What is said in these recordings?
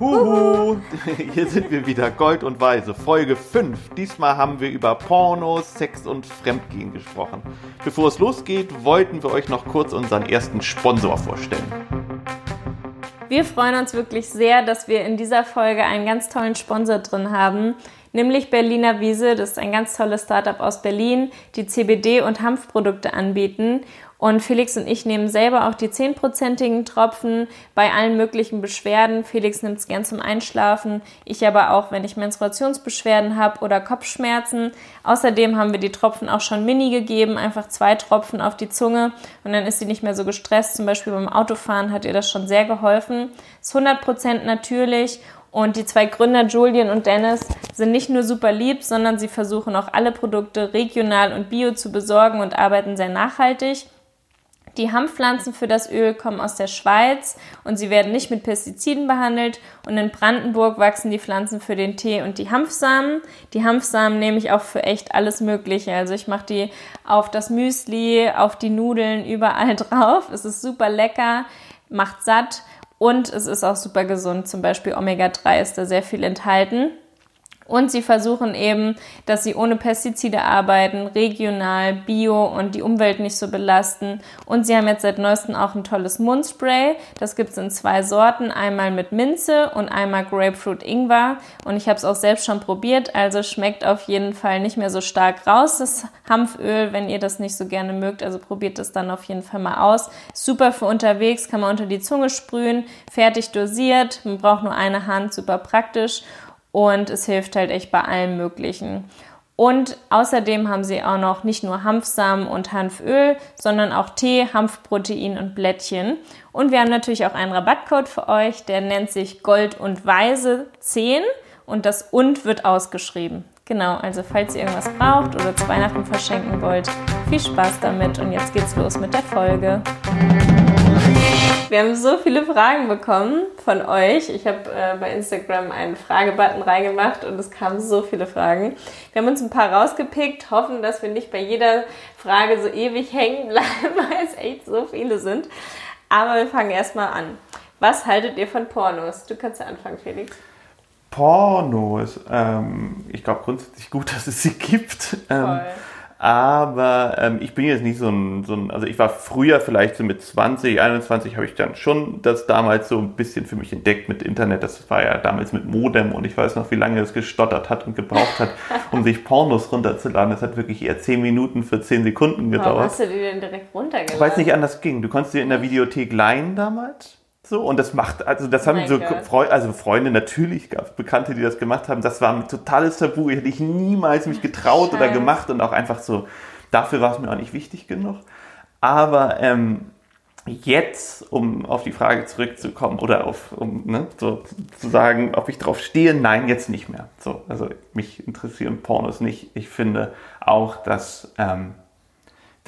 Huhu, hier sind wir wieder, Gold und Weise, Folge 5. Diesmal haben wir über Porno, Sex und Fremdgehen gesprochen. Bevor es losgeht, wollten wir euch noch kurz unseren ersten Sponsor vorstellen. Wir freuen uns wirklich sehr, dass wir in dieser Folge einen ganz tollen Sponsor drin haben, nämlich Berliner Wiese. Das ist ein ganz tolles Startup aus Berlin, die CBD- und Hanfprodukte anbieten. Und Felix und ich nehmen selber auch die 10%igen Tropfen bei allen möglichen Beschwerden. Felix nimmt es gern zum Einschlafen, ich aber auch, wenn ich Menstruationsbeschwerden habe oder Kopfschmerzen. Außerdem haben wir die Tropfen auch schon mini gegeben, einfach zwei Tropfen auf die Zunge und dann ist sie nicht mehr so gestresst. Zum Beispiel beim Autofahren hat ihr das schon sehr geholfen. Ist 100% natürlich und die zwei Gründer, Julian und Dennis, sind nicht nur super lieb, sondern sie versuchen auch alle Produkte regional und bio zu besorgen und arbeiten sehr nachhaltig. Die Hanfpflanzen für das Öl kommen aus der Schweiz und sie werden nicht mit Pestiziden behandelt. Und in Brandenburg wachsen die Pflanzen für den Tee und die Hanfsamen. Die Hanfsamen nehme ich auch für echt alles Mögliche. Also ich mache die auf das Müsli, auf die Nudeln, überall drauf. Es ist super lecker, macht satt und es ist auch super gesund. Zum Beispiel Omega-3 ist da sehr viel enthalten. Und sie versuchen eben, dass sie ohne Pestizide arbeiten, regional, bio und die Umwelt nicht so belasten. Und sie haben jetzt seit neuestem auch ein tolles Mundspray. Das gibt es in zwei Sorten, einmal mit Minze und einmal Grapefruit Ingwer. Und ich habe es auch selbst schon probiert, also schmeckt auf jeden Fall nicht mehr so stark raus, das Hanföl, wenn ihr das nicht so gerne mögt. Also probiert es dann auf jeden Fall mal aus. Super für unterwegs, kann man unter die Zunge sprühen, fertig dosiert. Man braucht nur eine Hand, super praktisch und es hilft halt echt bei allem Möglichen. Und außerdem haben sie auch noch nicht nur Hanfsamen und Hanföl, sondern auch Tee, Hanfprotein und Blättchen. Und wir haben natürlich auch einen Rabattcode für euch, der nennt sich Gold und Weise 10 und das und wird ausgeschrieben. Genau, also falls ihr irgendwas braucht oder zu Weihnachten verschenken wollt, viel Spaß damit und jetzt geht's los mit der Folge. Wir haben so viele Fragen bekommen von euch. Ich habe äh, bei Instagram einen Fragebutton reingemacht und es kamen so viele Fragen. Wir haben uns ein paar rausgepickt, hoffen, dass wir nicht bei jeder Frage so ewig hängen bleiben, weil es echt so viele sind. Aber wir fangen erstmal an. Was haltet ihr von Pornos? Du kannst ja anfangen, Felix. Pornos, ähm, ich glaube grundsätzlich gut, dass es sie gibt. Ähm, aber ähm, ich bin jetzt nicht so ein, so ein, also ich war früher vielleicht so mit 20, 21 habe ich dann schon das damals so ein bisschen für mich entdeckt mit Internet. Das war ja damals mit Modem und ich weiß noch, wie lange es gestottert hat und gebraucht hat, um sich Pornos runterzuladen. Das hat wirklich eher 10 Minuten für 10 Sekunden gedauert. Warum hast du die denn direkt runtergeladen? Weil es nicht anders ging. Du konntest dir in der Videothek leihen damals. So, und das macht, also das haben so Freunde, also Freunde natürlich gab Bekannte, die das gemacht haben. Das war ein totales Tabu. Ich hätte ich niemals mich getraut Scheiße. oder gemacht und auch einfach so, dafür war es mir auch nicht wichtig genug. Aber ähm, jetzt, um auf die Frage zurückzukommen oder auf, um ne, so zu sagen, ob ich drauf stehe, nein, jetzt nicht mehr. So, also mich interessieren Pornos nicht. Ich finde auch, dass ähm,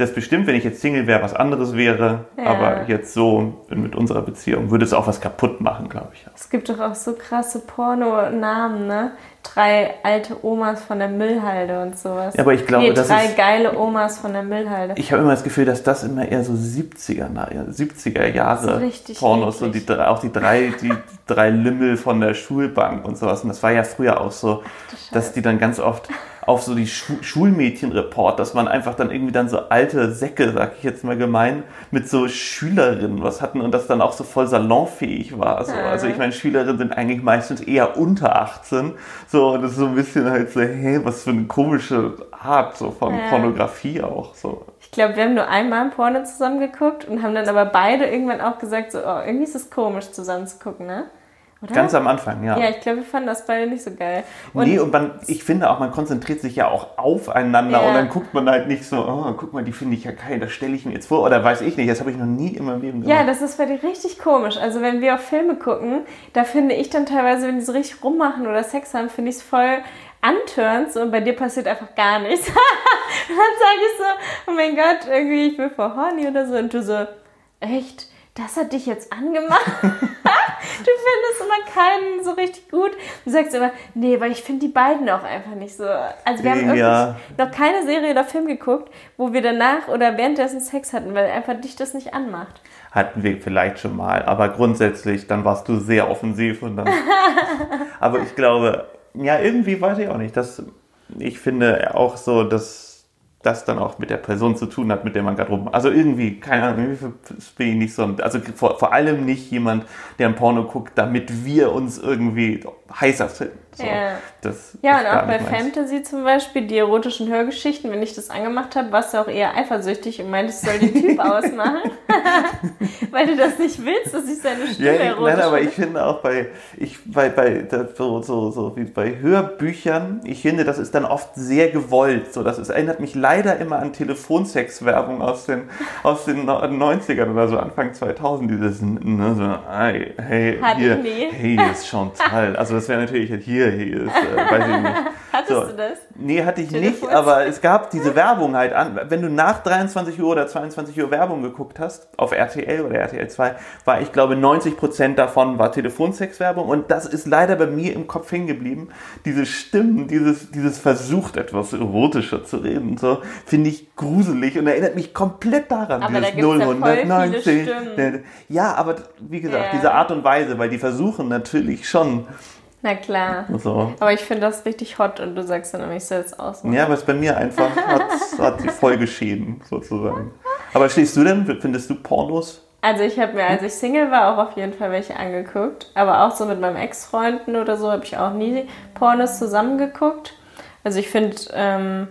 das bestimmt, wenn ich jetzt Single wäre, was anderes wäre. Ja. Aber jetzt so mit unserer Beziehung würde es auch was kaputt machen, glaube ich. Es gibt doch auch so krasse Porno-Namen, ne? Drei alte Omas von der Müllhalde und sowas. Ja, aber ich glaube, nee, das drei ist, geile Omas von der Müllhalde. Ich habe immer das Gefühl, dass das immer eher so 70er, 70er Jahre Pornos, so die, auch die drei, die drei Lümmel von der Schulbank und sowas. Und das war ja früher auch so, dass die dann ganz oft auf so die Schu Schulmädchenreport, dass man einfach dann irgendwie dann so alte Säcke, sag ich jetzt mal gemein, mit so Schülerinnen was hatten und das dann auch so voll salonfähig war. So. Also ich meine, Schülerinnen sind eigentlich meistens eher unter 18. So, und das ist so ein bisschen halt so, hey, was für eine komische Art so von ja. Pornografie auch. So. Ich glaube, wir haben nur einmal ein Porno zusammen geguckt und haben dann aber beide irgendwann auch gesagt, so, oh, irgendwie ist es komisch zusammen zu gucken, ne? Oder? Ganz am Anfang, ja. Ja, ich glaube, wir fanden das beide nicht so geil. Und nee, und man, ich finde auch, man konzentriert sich ja auch aufeinander ja. und dann guckt man halt nicht so, oh, guck mal, die finde ich ja geil, das stelle ich mir jetzt vor oder weiß ich nicht, das habe ich noch nie in meinem Leben gemacht. Ja, das ist bei dir richtig komisch. Also wenn wir auf Filme gucken, da finde ich dann teilweise, wenn die so richtig rummachen oder Sex haben, finde ich es voll anturnst und bei dir passiert einfach gar nichts. und dann sage ich so, oh mein Gott, irgendwie, ich bin vor horny oder so und du so, echt? Das hat dich jetzt angemacht. du findest immer keinen so richtig gut. Du sagst immer, nee, weil ich finde die beiden auch einfach nicht so. Also wir haben ja. noch keine Serie oder Film geguckt, wo wir danach oder währenddessen Sex hatten, weil einfach dich das nicht anmacht. hatten wir vielleicht schon mal, aber grundsätzlich, dann warst du sehr offensiv und dann. aber ich glaube, ja, irgendwie weiß ich auch nicht. dass ich finde auch so, dass das dann auch mit der Person zu tun hat, mit der man gerade rum. Also irgendwie, keine Ahnung, bin ich nicht so ein, also vor, vor allem nicht jemand, der ein Porno guckt, damit wir uns irgendwie heißer finden. So, ja, ja und auch bei Fantasy zum Beispiel, die erotischen Hörgeschichten, wenn ich das angemacht habe, warst du auch eher eifersüchtig und meintest, soll den Typ ausmachen, weil du das nicht willst, dass ich seine Stimme ja, erotisch Nein, aber ich finde auch bei, ich, bei, bei so, so, so wie bei Hörbüchern, ich finde, das ist dann oft sehr gewollt. So, das ist, erinnert mich leider immer an Telefonsex-Werbung aus den, aus den 90ern oder so, Anfang 2000, dieses, ne, so, hey, hey, hier, hey, ist schon toll. Also das wäre natürlich hier, hier ist, äh, weiß ich nicht. Hattest so. du das? Nee, hatte ich nicht, aber es gab diese Werbung halt an. Wenn du nach 23 Uhr oder 22 Uhr Werbung geguckt hast, auf RTL oder RTL 2, war ich glaube 90 Prozent davon war Telefonsex-Werbung und das ist leider bei mir im Kopf hängen geblieben. Diese Stimmen, dieses, dieses versucht etwas erotischer zu reden, so, finde ich gruselig und erinnert mich komplett daran. Aber da gibt es ja voll viele Stimmen. Ja, aber wie gesagt, ja. diese Art und Weise, weil die versuchen natürlich schon na klar. So. Aber ich finde das richtig hot und du sagst dann, ich soll es ausmachen. Ja, aber es bei mir einfach hat, hat die Folgeschäden sozusagen. Aber stehst du denn, findest du Pornos? Also ich habe mir, als ich Single war, auch auf jeden Fall welche angeguckt. Aber auch so mit meinem Ex-Freunden oder so habe ich auch nie Pornos zusammengeguckt. Also ich finde, ähm,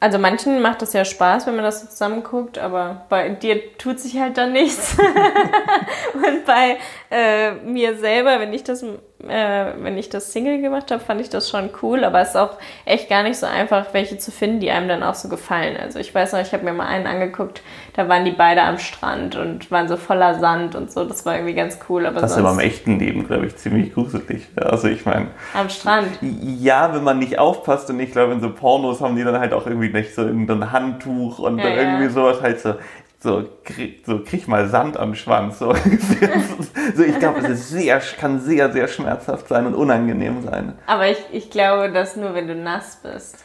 also manchen macht das ja Spaß, wenn man das so zusammen guckt, aber bei dir tut sich halt dann nichts. und bei äh, mir selber, wenn ich das äh, wenn ich das Single gemacht habe, fand ich das schon cool, aber es ist auch echt gar nicht so einfach, welche zu finden, die einem dann auch so gefallen. Also ich weiß noch, ich habe mir mal einen angeguckt, da waren die beide am Strand und waren so voller Sand und so, das war irgendwie ganz cool. Aber das ist aber im echten Leben, glaube ich, ziemlich gruselig. Also ich meine... Am Strand? Ja, wenn man nicht aufpasst und ich glaube, in so Pornos haben die dann halt auch irgendwie nicht so irgendein Handtuch und ja, dann irgendwie ja. sowas halt so so, krieg, so krieg mal Sand am Schwanz. So, so ich glaube, es ist sehr, kann sehr, sehr schmerzhaft sein und unangenehm sein. Aber ich, ich glaube, dass nur wenn du nass bist.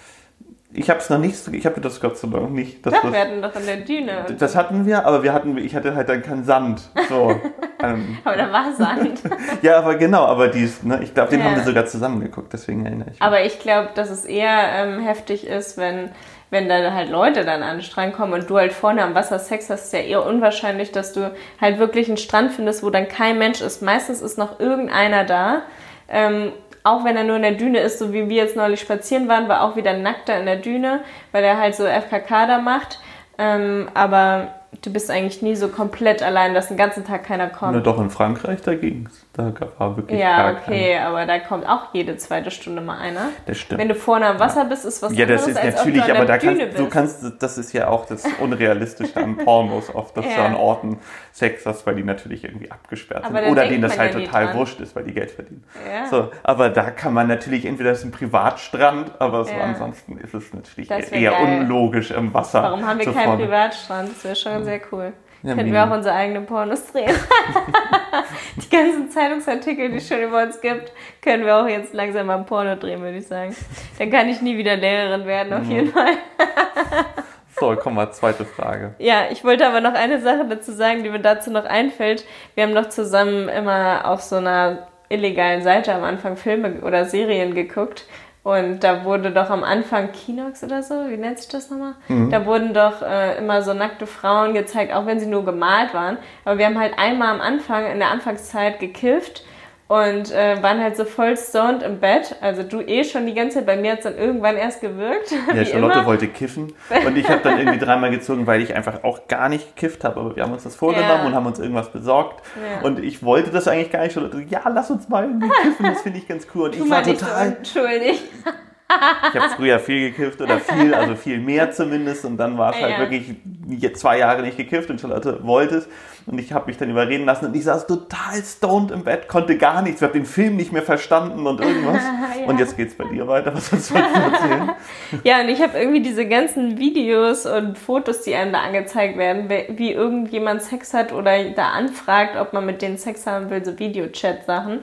Ich habe es noch nicht, ich habe das Gott sei Dank nicht. Das, Doch, wir hatten doch in der Düne. Das hatten wir, aber wir hatten, ich hatte halt dann keinen Sand. So, ähm. aber da war Sand. ja, aber genau, aber dies, ne, ich glaube, den ja. haben wir sogar zusammengeguckt, deswegen erinnere ich mich. Aber ich glaube, dass es eher ähm, heftig ist, wenn wenn da halt Leute dann an den Strand kommen und du halt vorne am Wasser Sex hast, ist ja eher unwahrscheinlich, dass du halt wirklich einen Strand findest, wo dann kein Mensch ist. Meistens ist noch irgendeiner da. Ähm, auch wenn er nur in der Düne ist, so wie wir jetzt neulich spazieren waren, war auch wieder nackter in der Düne, weil er halt so FKK da macht. Ähm, aber du bist eigentlich nie so komplett allein, dass den ganzen Tag keiner kommt. Na doch, in Frankreich, da ging's. Da war wirklich Ja, okay, kein... aber da kommt auch jede zweite Stunde mal einer. Das stimmt. Wenn du vorne am Wasser bist, ist was ja, anderes, Ja, das ist natürlich, aber da kannst, du kannst, das ist ja auch das Unrealistische an Pornos oft, dass ja. du an Orten Sex hast, weil die natürlich irgendwie abgesperrt aber sind. Oder denen das halt ja total wurscht ist, weil die Geld verdienen. Ja. So, aber da kann man natürlich, entweder das ist ein Privatstrand, aber so ansonsten ist es natürlich eher geil. unlogisch im Wasser. Warum haben wir keinen. Privatstrand? Das wäre schon sehr cool. Ja, Könnten wir auch unsere eigenen Pornos drehen. die ganzen Zeitungsartikel, die es schon über uns gibt, können wir auch jetzt langsam mal ein Porno drehen, würde ich sagen. Dann kann ich nie wieder Lehrerin werden, auf jeden Fall. so, komm mal, zweite Frage. Ja, ich wollte aber noch eine Sache dazu sagen, die mir dazu noch einfällt. Wir haben doch zusammen immer auf so einer illegalen Seite am Anfang Filme oder Serien geguckt. Und da wurde doch am Anfang Kinox oder so, wie nennt sich das nochmal? Mhm. Da wurden doch äh, immer so nackte Frauen gezeigt, auch wenn sie nur gemalt waren. Aber wir haben halt einmal am Anfang, in der Anfangszeit gekifft und äh, waren halt so voll stoned im Bett. Also du eh schon die ganze Zeit, bei mir hat es dann irgendwann erst gewirkt. Ja, Charlotte immer. wollte kiffen und ich habe dann irgendwie dreimal gezogen, weil ich einfach auch gar nicht gekifft habe. Aber wir haben uns das vorgenommen ja. und haben uns irgendwas besorgt. Ja. Und ich wollte das eigentlich gar nicht. Charlotte, ja, lass uns mal kiffen, das finde ich ganz cool. Und tu ich war total. So entschuldigt. Ich habe früher viel gekifft oder viel, also viel mehr zumindest. Und dann war es halt ja. wirklich zwei Jahre nicht gekifft und Charlotte wollte es. Und ich habe mich dann überreden lassen und ich saß total stoned im Bett, konnte gar nichts. Ich habe den Film nicht mehr verstanden und irgendwas. ja. Und jetzt geht's bei dir weiter. Was sollst du erzählen? ja, und ich habe irgendwie diese ganzen Videos und Fotos, die einem da angezeigt werden, wie irgendjemand Sex hat oder da anfragt, ob man mit denen Sex haben will, so Videochat-Sachen,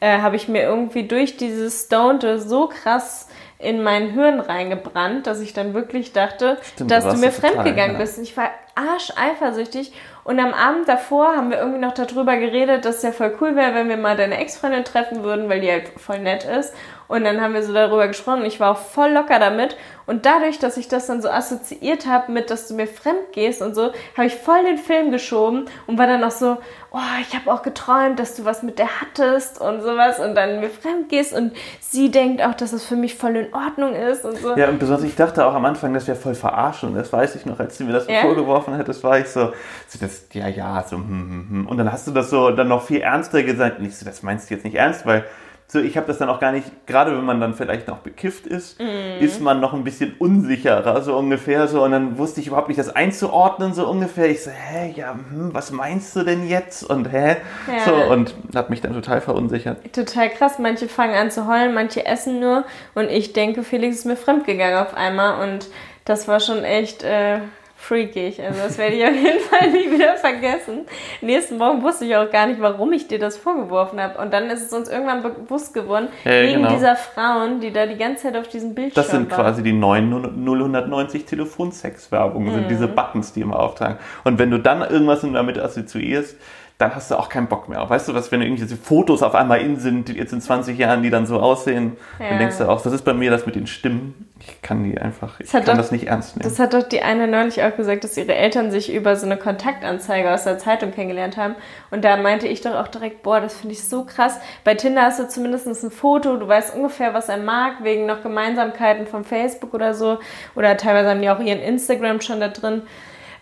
äh, habe ich mir irgendwie durch dieses Stoned so krass in mein Hirn reingebrannt, dass ich dann wirklich dachte, Stimmt, dass du mir fremdgegangen ja. bist. Ich war arsch eifersüchtig Und am Abend davor haben wir irgendwie noch darüber geredet, dass es ja voll cool wäre, wenn wir mal deine Ex-Freundin treffen würden, weil die halt voll nett ist. Und dann haben wir so darüber gesprochen und ich war auch voll locker damit. Und dadurch, dass ich das dann so assoziiert habe mit, dass du mir fremd gehst und so, habe ich voll den Film geschoben und war dann auch so, oh, ich habe auch geträumt, dass du was mit der hattest und sowas und dann mir fremd gehst und sie denkt auch, dass es für mich voll in Ordnung ist und so. Ja, und besonders ich dachte auch am Anfang, das wäre voll verarschen. Das weiß ich noch, als sie mir das ja? vorgeworfen das war ich so, so das, ja, ja, so, hm, hm, hm. Und dann hast du das so dann noch viel ernster gesagt. Nicht so, das meinst du jetzt nicht ernst, weil so, ich habe das dann auch gar nicht, gerade wenn man dann vielleicht noch bekifft ist, mm. ist man noch ein bisschen unsicherer, so ungefähr so. Und dann wusste ich überhaupt nicht, das einzuordnen, so ungefähr. Ich so, hä, ja, hm, was meinst du denn jetzt? Und hä? Ja. So, und hat mich dann total verunsichert. Total krass. Manche fangen an zu heulen, manche essen nur. Und ich denke, Felix ist mir fremdgegangen auf einmal. Und das war schon echt. Äh freakig. Also das werde ich auf jeden Fall nie wieder vergessen. Nächsten Morgen wusste ich auch gar nicht, warum ich dir das vorgeworfen habe. Und dann ist es uns irgendwann bewusst geworden, ja, wegen genau. dieser Frauen, die da die ganze Zeit auf diesem Bildschirm Das sind waren. quasi die neuen 090 Telefonsex-Werbungen, mhm. sind diese Buttons, die immer auftragen. Und wenn du dann irgendwas damit assoziierst, dann hast du auch keinen Bock mehr. Weißt du was, wenn irgendwelche Fotos auf einmal in sind, die jetzt in 20 Jahren, die dann so aussehen, ja. dann denkst du auch, das ist bei mir das mit den Stimmen. Ich kann die einfach, ich kann doch, das nicht ernst nehmen. Das hat doch die eine neulich auch gesagt, dass ihre Eltern sich über so eine Kontaktanzeige aus der Zeitung kennengelernt haben. Und da meinte ich doch auch direkt, boah, das finde ich so krass. Bei Tinder hast du zumindest ein Foto, du weißt ungefähr, was er mag, wegen noch Gemeinsamkeiten von Facebook oder so. Oder teilweise haben die auch ihren Instagram schon da drin.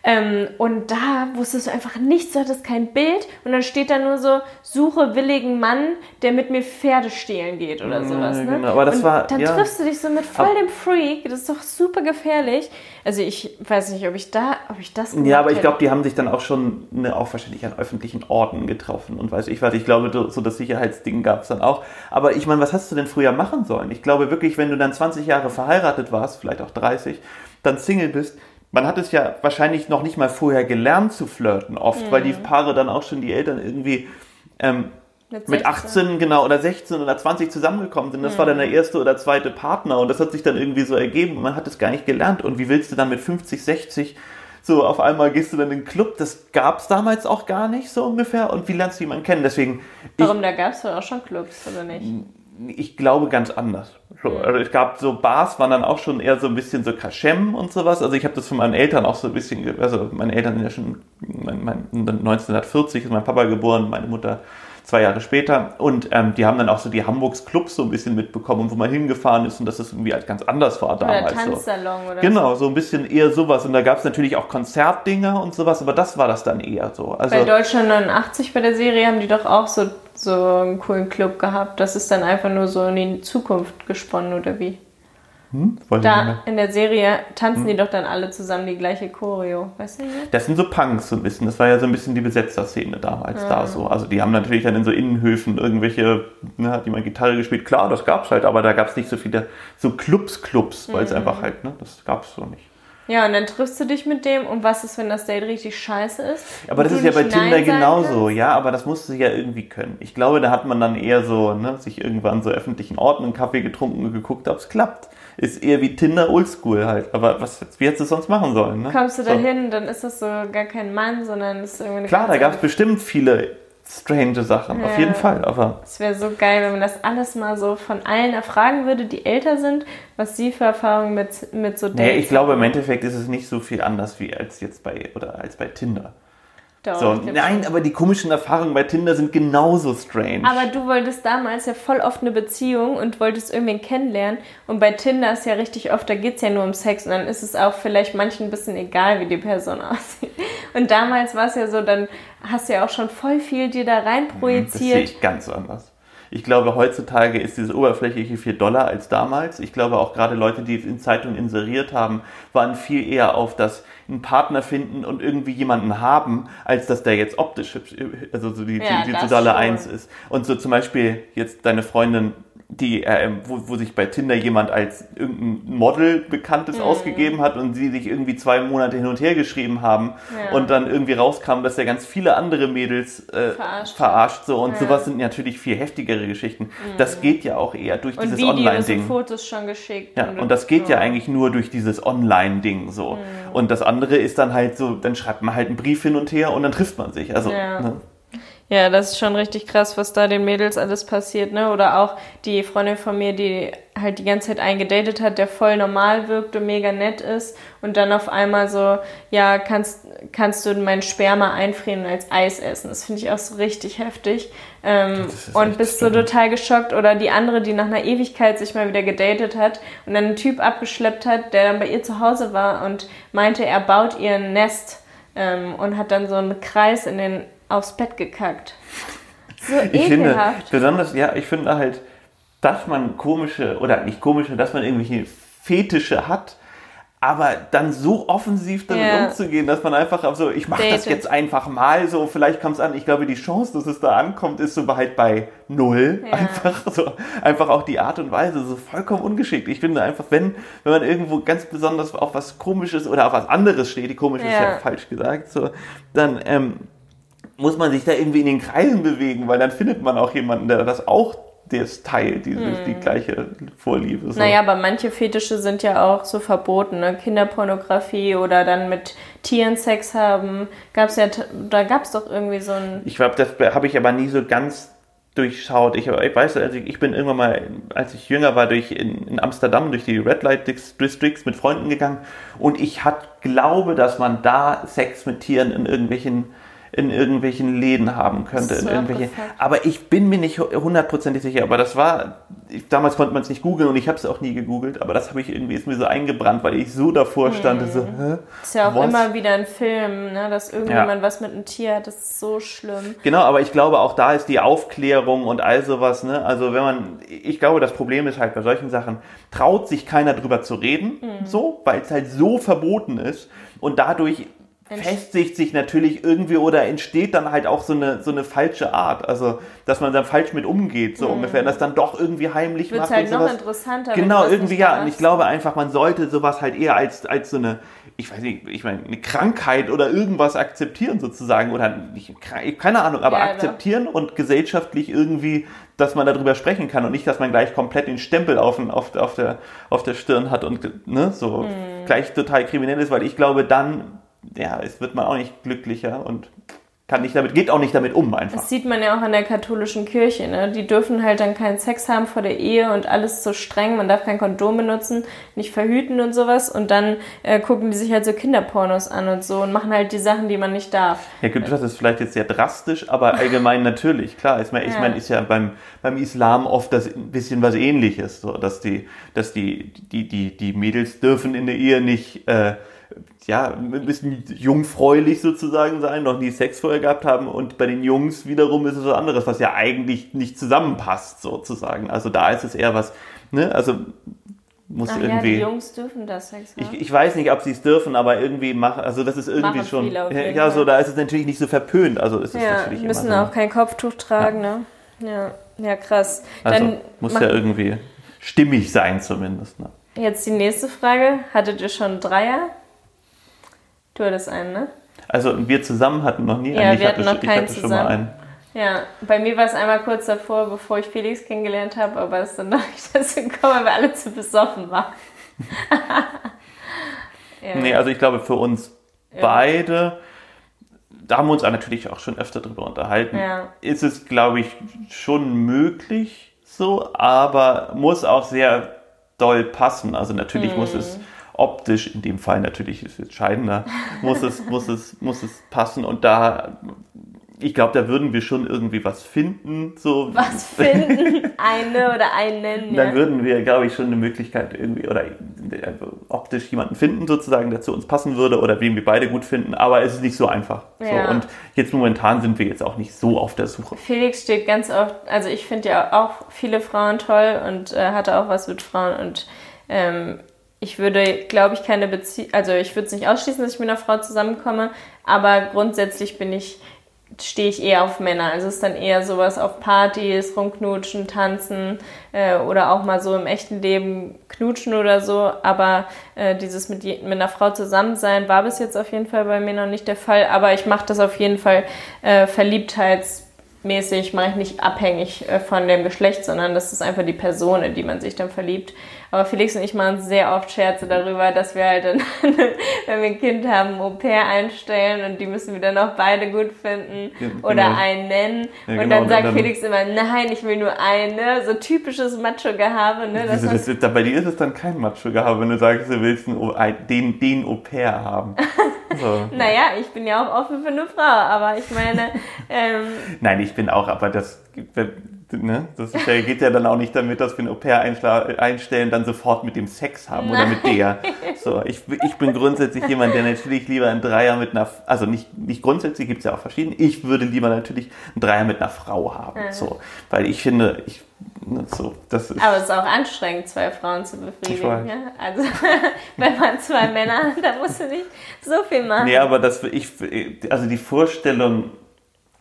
Ähm, und da wusstest du einfach nichts, du hattest kein Bild und dann steht da nur so, suche willigen Mann, der mit mir Pferde stehlen geht oder sowas. Ne? Genau, aber das und war, dann ja. triffst du dich so mit voll dem Freak, das ist doch super gefährlich. Also ich weiß nicht, ob ich da, ob ich das Ja, aber ich glaube, die haben sich dann auch schon ne, auch wahrscheinlich an öffentlichen Orten getroffen und weiß ich was. Ich glaube, so das Sicherheitsding gab es dann auch. Aber ich meine, was hast du denn früher machen sollen? Ich glaube wirklich, wenn du dann 20 Jahre verheiratet warst, vielleicht auch 30, dann Single bist, man hat es ja wahrscheinlich noch nicht mal vorher gelernt zu flirten, oft, mhm. weil die mhm. Paare dann auch schon die Eltern irgendwie ähm, mit, mit 18 genau oder 16 oder 20 zusammengekommen sind. Das mhm. war dann der mhm. erste oder zweite Partner und das hat sich dann irgendwie so ergeben und man hat es gar nicht gelernt. Und wie willst du dann mit 50, 60 so auf einmal gehst du dann in den Club? Das gab es damals auch gar nicht so ungefähr. Und wie lernst du jemanden kennen? Deswegen. Warum, ich, da gab es doch auch schon Clubs, oder nicht? ich glaube ganz anders. So, also es gab so Bars, waren dann auch schon eher so ein bisschen so Kaschem und sowas. Also ich habe das von meinen Eltern auch so ein bisschen, also meine Eltern sind ja schon, mein, mein, 1940 ist mein Papa geboren, meine Mutter zwei Jahre später. Und ähm, die haben dann auch so die Hamburgs Clubs so ein bisschen mitbekommen, wo man hingefahren ist und dass das irgendwie halt ganz anders war damals. Oder Tanzsalon so. oder Genau, so ein bisschen eher sowas. Und da gab es natürlich auch Konzertdinger und sowas, aber das war das dann eher so. Also, bei Deutschland 89 bei der Serie haben die doch auch so, so einen coolen Club gehabt. Das ist dann einfach nur so in die Zukunft gesponnen, oder wie? Hm? Da in der Serie tanzen hm? die doch dann alle zusammen die gleiche Choreo, weißt du? Nicht? Das sind so Punks so ein bisschen. Das war ja so ein bisschen die Besetzerszene damals ja. da so. Also die haben natürlich dann in so Innenhöfen irgendwelche, ne, hat jemand Gitarre gespielt. Klar, das gab's halt, aber da gab's nicht so viele so Clubs, Clubs, weil es mhm. einfach halt, ne, das gab's so nicht. Ja, und dann triffst du dich mit dem und was ist, wenn das Date richtig scheiße ist? Aber das ist ja bei Tinder genauso, kannst? ja, aber das musst du ja irgendwie können. Ich glaube, da hat man dann eher so, ne, sich irgendwann so öffentlichen Orten einen Kaffee getrunken und geguckt, ob es klappt ist eher wie Tinder Oldschool halt. Aber was, wie hättest du es sonst machen sollen? Ne? Kommst du da hin, dann ist das so gar kein Mann, sondern ist irgendwie eine Klar, da gab es bestimmt viele strange Sachen, ja. auf jeden Fall. Aber es wäre so geil, wenn man das alles mal so von allen erfragen würde, die älter sind, was sie für Erfahrungen mit, mit so Dates Nee, ich glaube, im Endeffekt ist es nicht so viel anders wie als jetzt bei oder als bei Tinder. Doch, so, nein, aber die komischen Erfahrungen bei Tinder sind genauso strange. Aber du wolltest damals ja voll oft eine Beziehung und wolltest irgendwen kennenlernen. Und bei Tinder ist ja richtig oft, da geht es ja nur um Sex und dann ist es auch vielleicht manchen ein bisschen egal, wie die Person aussieht. Und damals war es ja so, dann hast du ja auch schon voll viel dir da rein projiziert. Das sehe ich ganz anders. Ich glaube, heutzutage ist dieses oberflächliche 4 Dollar als damals. Ich glaube auch gerade Leute, die in Zeitungen inseriert haben, waren viel eher auf das einen Partner finden und irgendwie jemanden haben, als dass der jetzt optisch hübsch, also so die, ja, die, die totale Eins ist. Und so zum Beispiel jetzt deine Freundin die, äh, wo, wo sich bei Tinder jemand als irgendein Model Bekanntes mhm. ausgegeben hat und sie sich irgendwie zwei Monate hin und her geschrieben haben ja. und dann irgendwie rauskam, dass er ganz viele andere Mädels äh, verarscht. verarscht. so und ja. sowas sind natürlich viel heftigere Geschichten. Mhm. Das geht ja auch eher durch und dieses Online-Ding. Fotos schon geschickt. Ja, und, und das geht so. ja eigentlich nur durch dieses Online-Ding so. Mhm. Und das andere ist dann halt so, dann schreibt man halt einen Brief hin und her und dann trifft man sich. Also, ja. ne? Ja, das ist schon richtig krass, was da den Mädels alles passiert, ne? Oder auch die Freundin von mir, die halt die ganze Zeit einen gedatet hat, der voll normal wirkt und mega nett ist und dann auf einmal so, ja, kannst, kannst du meinen Sperma einfrieren und als Eis essen. Das finde ich auch so richtig heftig. Ähm, und bist so total geschockt. Oder die andere, die nach einer Ewigkeit sich mal wieder gedatet hat und dann einen Typ abgeschleppt hat, der dann bei ihr zu Hause war und meinte, er baut ihr ein Nest ähm, und hat dann so einen Kreis in den aufs Bett gekackt. So ich finde, besonders, ja, ich finde halt, dass man komische, oder nicht komische, dass man irgendwelche Fetische hat, aber dann so offensiv damit yeah. umzugehen, dass man einfach so, ich mache das jetzt einfach mal so, vielleicht kommt es an. Ich glaube, die Chance, dass es da ankommt, ist so halt bei null. Ja. Einfach so, einfach auch die Art und Weise, so vollkommen ungeschickt. Ich finde einfach, wenn, wenn man irgendwo ganz besonders auf was Komisches oder auf was anderes steht, die komisch ja. ist ja falsch gesagt, so, dann, ähm, muss man sich da irgendwie in den Kreisen bewegen, weil dann findet man auch jemanden, der das auch das Teil, diese, hm. die gleiche Vorliebe. So. Naja, aber manche Fetische sind ja auch so verboten, ne? Kinderpornografie oder dann mit Tieren Sex haben. Gab's ja, da gab es doch irgendwie so ein. Ich glaube, das habe ich aber nie so ganz durchschaut. Ich, ich weiß, also ich bin irgendwann mal, als ich jünger war, durch in, in Amsterdam durch die Red Light Districts mit Freunden gegangen und ich hat, glaube, dass man da Sex mit Tieren in irgendwelchen in irgendwelchen Läden haben könnte. in irgendwelche, aber ich bin mir nicht hundertprozentig sicher. Aber das war, ich, damals konnte man es nicht googeln und ich habe es auch nie gegoogelt, aber das habe ich irgendwie, ist mir so eingebrannt, weil ich so davor stand. Hm. So, hä? Ist ja auch was? immer wieder ein Film, ne, dass irgendjemand ja. was mit einem Tier hat, das ist so schlimm. Genau, aber ich glaube auch da ist die Aufklärung und all sowas, ne? Also wenn man, ich glaube, das Problem ist halt bei solchen Sachen, traut sich keiner drüber zu reden, mhm. so, weil es halt so verboten ist und dadurch festigt sich natürlich irgendwie oder entsteht dann halt auch so eine, so eine falsche Art. Also, dass man dann falsch mit umgeht, so mhm. ungefähr, das dann doch irgendwie heimlich Wird's macht. Wird halt noch interessanter. Genau, irgendwie ja. Und ich glaube einfach, man sollte sowas halt eher als, als so eine, ich weiß nicht, ich meine, eine Krankheit oder irgendwas akzeptieren sozusagen. Oder nicht, keine Ahnung, aber ja, akzeptieren doch. und gesellschaftlich irgendwie, dass man darüber sprechen kann und nicht, dass man gleich komplett den Stempel auf, auf, auf, der, auf der Stirn hat und ne, so mhm. gleich total kriminell ist, weil ich glaube, dann ja, es wird man auch nicht glücklicher und kann nicht damit, geht auch nicht damit um einfach. Das sieht man ja auch an der katholischen Kirche, ne? Die dürfen halt dann keinen Sex haben vor der Ehe und alles so streng, man darf kein Kondom benutzen, nicht verhüten und sowas und dann äh, gucken die sich halt so Kinderpornos an und so und machen halt die Sachen, die man nicht darf. Ja gut, das ist vielleicht jetzt sehr drastisch, aber allgemein natürlich, klar. Ich meine, ich ja. mein, ist ja beim, beim Islam oft das ein bisschen was ähnliches, so, dass die, dass die, die, die, die Mädels dürfen in der Ehe nicht, äh, ja, ein bisschen jungfräulich sozusagen sein, noch nie Sex vorher gehabt haben und bei den Jungs wiederum ist es was anderes, was ja eigentlich nicht zusammenpasst sozusagen. Also da ist es eher was, ne, also muss Ach irgendwie. Ja, die Jungs dürfen das Sex haben. Ich, ich weiß nicht, ob sie es dürfen, aber irgendwie machen, also das ist irgendwie machen schon, ja, so da ist es natürlich nicht so verpönt, also ist es ja, natürlich müssen immer so. auch kein Kopftuch tragen, ja. ne? Ja, ja krass. Also Dann muss ja irgendwie stimmig sein zumindest, ne? Jetzt die nächste Frage. Hattet ihr schon Dreier? Du hattest einen, ne? Also wir zusammen hatten noch nie ja, einen. Ich wir hatten hatte, noch keinen ich hatte zusammen. schon mal einen. Ja, bei mir war es einmal kurz davor, bevor ich Felix kennengelernt habe, aber es ist dann noch nicht dazu gekommen, weil wir alle zu besoffen waren. ja. Nee, also ich glaube für uns ja. beide, da haben wir uns natürlich auch schon öfter drüber unterhalten, ja. ist es, glaube ich, schon möglich so, aber muss auch sehr doll passen. Also natürlich hm. muss es optisch, in dem Fall natürlich ist es entscheidender, muss es, muss es, muss es passen. Und da, ich glaube, da würden wir schon irgendwie was finden. So. Was finden? Eine oder einen? Ja. Dann würden wir, glaube ich, schon eine Möglichkeit irgendwie oder also optisch jemanden finden, sozusagen, der zu uns passen würde oder wen wir beide gut finden. Aber es ist nicht so einfach. Ja. So. Und jetzt momentan sind wir jetzt auch nicht so auf der Suche. Felix steht ganz oft, also ich finde ja auch viele Frauen toll und äh, hatte auch was mit Frauen und ähm, ich würde, glaube ich, keine Beziehung, also ich würde es nicht ausschließen, dass ich mit einer Frau zusammenkomme, aber grundsätzlich bin ich stehe ich eher auf Männer. Also es ist dann eher sowas auf Partys, rumknutschen, tanzen äh, oder auch mal so im echten Leben knutschen oder so. Aber äh, dieses mit, mit einer Frau zusammen sein war bis jetzt auf jeden Fall bei mir noch nicht der Fall. Aber ich mache das auf jeden Fall äh, verliebtheitsmäßig, mache ich nicht abhängig äh, von dem Geschlecht, sondern das ist einfach die Person, in die man sich dann verliebt. Aber Felix und ich machen sehr oft Scherze darüber, dass wir halt dann, wenn wir ein Kind haben, ein Au-pair einstellen und die müssen wir dann auch beide gut finden ja, oder genau. einen nennen. Ja, und genau. dann sagt dann Felix immer, nein, ich will nur eine. So typisches Macho-Gehabe. Ne? Das das bei dir ist es dann kein Macho-Gehabe, wenn du sagst, du willst den, den Au-pair haben. So. naja, ich bin ja auch offen für eine Frau, aber ich meine... Ähm, Nein, ich bin auch, aber das ne? Das geht ja dann auch nicht damit, dass wir ein Au-pair einstellen, dann sofort mit dem Sex haben Nein. oder mit der. So, ich, ich bin grundsätzlich jemand, der natürlich lieber ein Dreier mit einer, also nicht, nicht grundsätzlich, gibt es ja auch verschiedene, ich würde lieber natürlich ein Dreier mit einer Frau haben. Ja. So, weil ich finde, ich, so, das ist, Aber es ist auch anstrengend, zwei Frauen zu befriedigen. Ja? Also, wenn man zwei Männer hat, dann musst du nicht so viel machen. Nee, aber das, ich, also die Vorstellung,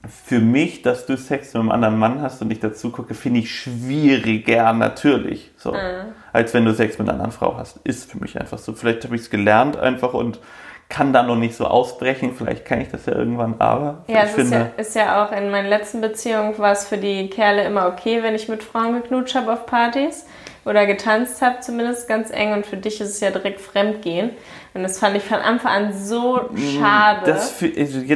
für mich, dass du Sex mit einem anderen Mann hast und ich dazu gucke, finde ich schwieriger natürlich. So. Mhm. Als wenn du Sex mit einer anderen Frau hast. Ist für mich einfach so. Vielleicht habe ich es gelernt einfach und kann da noch nicht so ausbrechen. Vielleicht kann ich das ja irgendwann, aber. Ja, es ist, ja, ist ja auch in meinen letzten Beziehungen war es für die Kerle immer okay, wenn ich mit Frauen geknutscht habe auf Partys oder getanzt habe, zumindest ganz eng. Und für dich ist es ja direkt Fremdgehen. Und das fand ich von Anfang an so mm, schade. Das,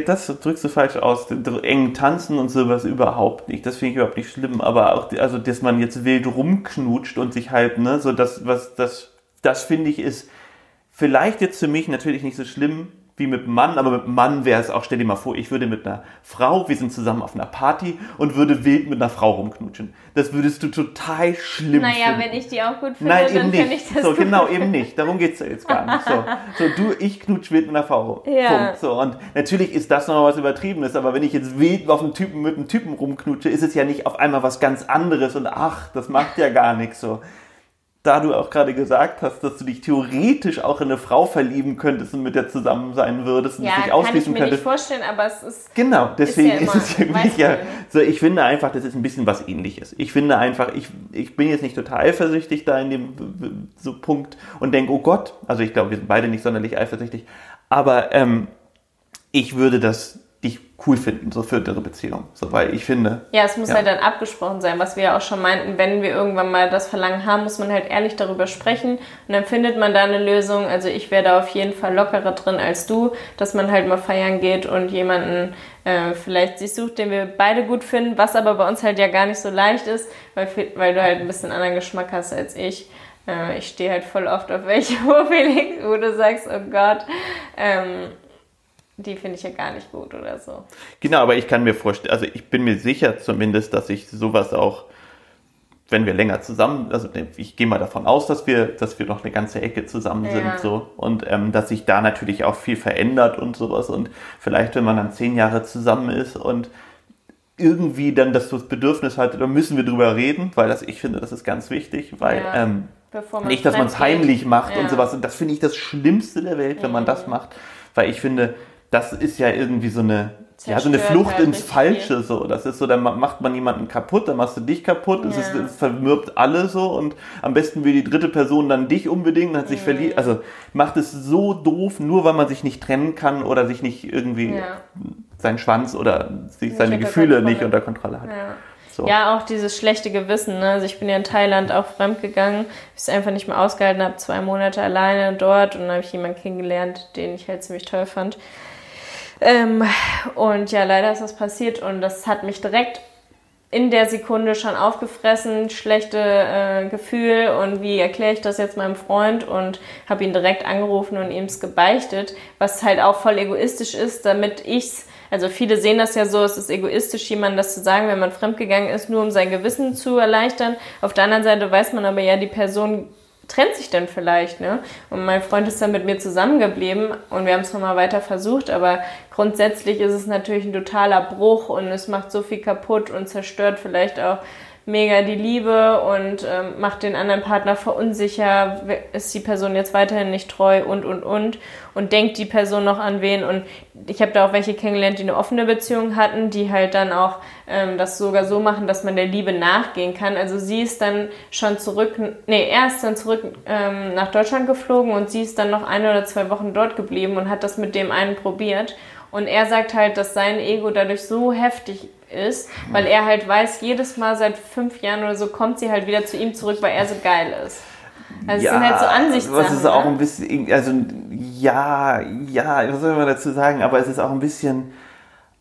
das drückst du falsch aus. Eng tanzen und sowas überhaupt nicht. Das finde ich überhaupt nicht schlimm. Aber auch, also, dass man jetzt wild rumknutscht und sich halt, ne, so das, was, das, das finde ich ist vielleicht jetzt für mich natürlich nicht so schlimm, wie mit einem Mann, aber mit einem Mann wäre es auch, stell dir mal vor, ich würde mit einer Frau, wir sind zusammen auf einer Party und würde wild mit einer Frau rumknutschen. Das würdest du total schlimm naja, finden. Naja, wenn ich die auch gut finde, Nein, dann finde ich das So, genau, eben nicht. Darum geht es ja jetzt gar nicht. So, so du, ich knutsch wild mit einer Frau rum. Ja. Punkt. So, und natürlich ist das noch was Übertriebenes, aber wenn ich jetzt wild auf einen Typen mit einem Typen rumknutsche, ist es ja nicht auf einmal was ganz anderes und ach, das macht ja gar nichts so da du auch gerade gesagt hast, dass du dich theoretisch auch in eine Frau verlieben könntest und mit der zusammen sein würdest und ja, dich ausschließen kann ich mir könntest. nicht vorstellen, aber es ist genau deswegen ist, ja ist es wirklich ja so. Ich finde einfach, das ist ein bisschen was Ähnliches. Ich finde einfach, ich, ich bin jetzt nicht total eifersüchtig da in dem so Punkt und denke, oh Gott, also ich glaube, wir sind beide nicht sonderlich eifersüchtig, aber ähm, ich würde das cool finden, so für ihre Beziehung. So, weil ich finde. Ja, es muss ja. halt dann abgesprochen sein, was wir ja auch schon meinten, wenn wir irgendwann mal das Verlangen haben, muss man halt ehrlich darüber sprechen und dann findet man da eine Lösung. Also ich wäre da auf jeden Fall lockerer drin als du, dass man halt mal feiern geht und jemanden äh, vielleicht sich sucht, den wir beide gut finden, was aber bei uns halt ja gar nicht so leicht ist, weil, weil du halt ein bisschen anderen Geschmack hast als ich. Äh, ich stehe halt voll oft auf welche, wo, Felix, wo du sagst, oh Gott. Ähm, die finde ich ja gar nicht gut oder so. Genau, aber ich kann mir vorstellen, also ich bin mir sicher zumindest, dass ich sowas auch, wenn wir länger zusammen, also ich gehe mal davon aus, dass wir, dass wir noch eine ganze Ecke zusammen ja. sind so und ähm, dass sich da natürlich auch viel verändert und sowas und vielleicht, wenn man dann zehn Jahre zusammen ist und irgendwie dann das Bedürfnis hat, da müssen wir drüber reden, weil das, ich finde, das ist ganz wichtig, weil ja. ähm, nicht, dass man es heimlich macht ja. und sowas. Und das finde ich das Schlimmste der Welt, wenn man das macht, weil ich finde, das ist ja irgendwie so eine, ja, so eine Flucht halt ins Falsche, viel. so. Das ist so, dann macht man jemanden kaputt, dann machst du dich kaputt, es, ist, es vermürbt alle so und am besten will die dritte Person dann dich unbedingt, hat sich mhm. verliebt. Also macht es so doof, nur weil man sich nicht trennen kann oder sich nicht irgendwie ja. seinen Schwanz oder sich seine Gefühle nicht unter Kontrolle hat. Ja. So. Ja, auch dieses schlechte Gewissen. Ne? Also ich bin ja in Thailand auch fremd gegangen, ich einfach nicht mehr ausgehalten habe, zwei Monate alleine dort und dann habe ich jemanden kennengelernt, den ich halt ziemlich toll fand. Ähm, und ja, leider ist das passiert und das hat mich direkt in der Sekunde schon aufgefressen, schlechte äh, Gefühl und wie erkläre ich das jetzt meinem Freund und habe ihn direkt angerufen und ihm es gebeichtet, was halt auch voll egoistisch ist, damit ich's also viele sehen das ja so, es ist egoistisch, jemandem das zu sagen, wenn man fremdgegangen ist, nur um sein Gewissen zu erleichtern. Auf der anderen Seite weiß man aber ja, die Person trennt sich dann vielleicht, ne? Und mein Freund ist dann mit mir zusammengeblieben und wir haben es nochmal weiter versucht, aber grundsätzlich ist es natürlich ein totaler Bruch und es macht so viel kaputt und zerstört vielleicht auch mega die Liebe und ähm, macht den anderen Partner verunsicher, ist die Person jetzt weiterhin nicht treu und, und, und und denkt die Person noch an wen und ich habe da auch welche kennengelernt, die eine offene Beziehung hatten, die halt dann auch ähm, das sogar so machen, dass man der Liebe nachgehen kann. Also sie ist dann schon zurück, nee, er ist dann zurück ähm, nach Deutschland geflogen und sie ist dann noch eine oder zwei Wochen dort geblieben und hat das mit dem einen probiert und er sagt halt, dass sein Ego dadurch so heftig ist, weil er halt weiß, jedes Mal seit fünf Jahren oder so kommt sie halt wieder zu ihm zurück, weil er so geil ist. Also ja, es sind halt so Ansichtssachen. Das ist auch ne? ein bisschen, also ja, ja, was soll man dazu sagen, aber es ist auch ein bisschen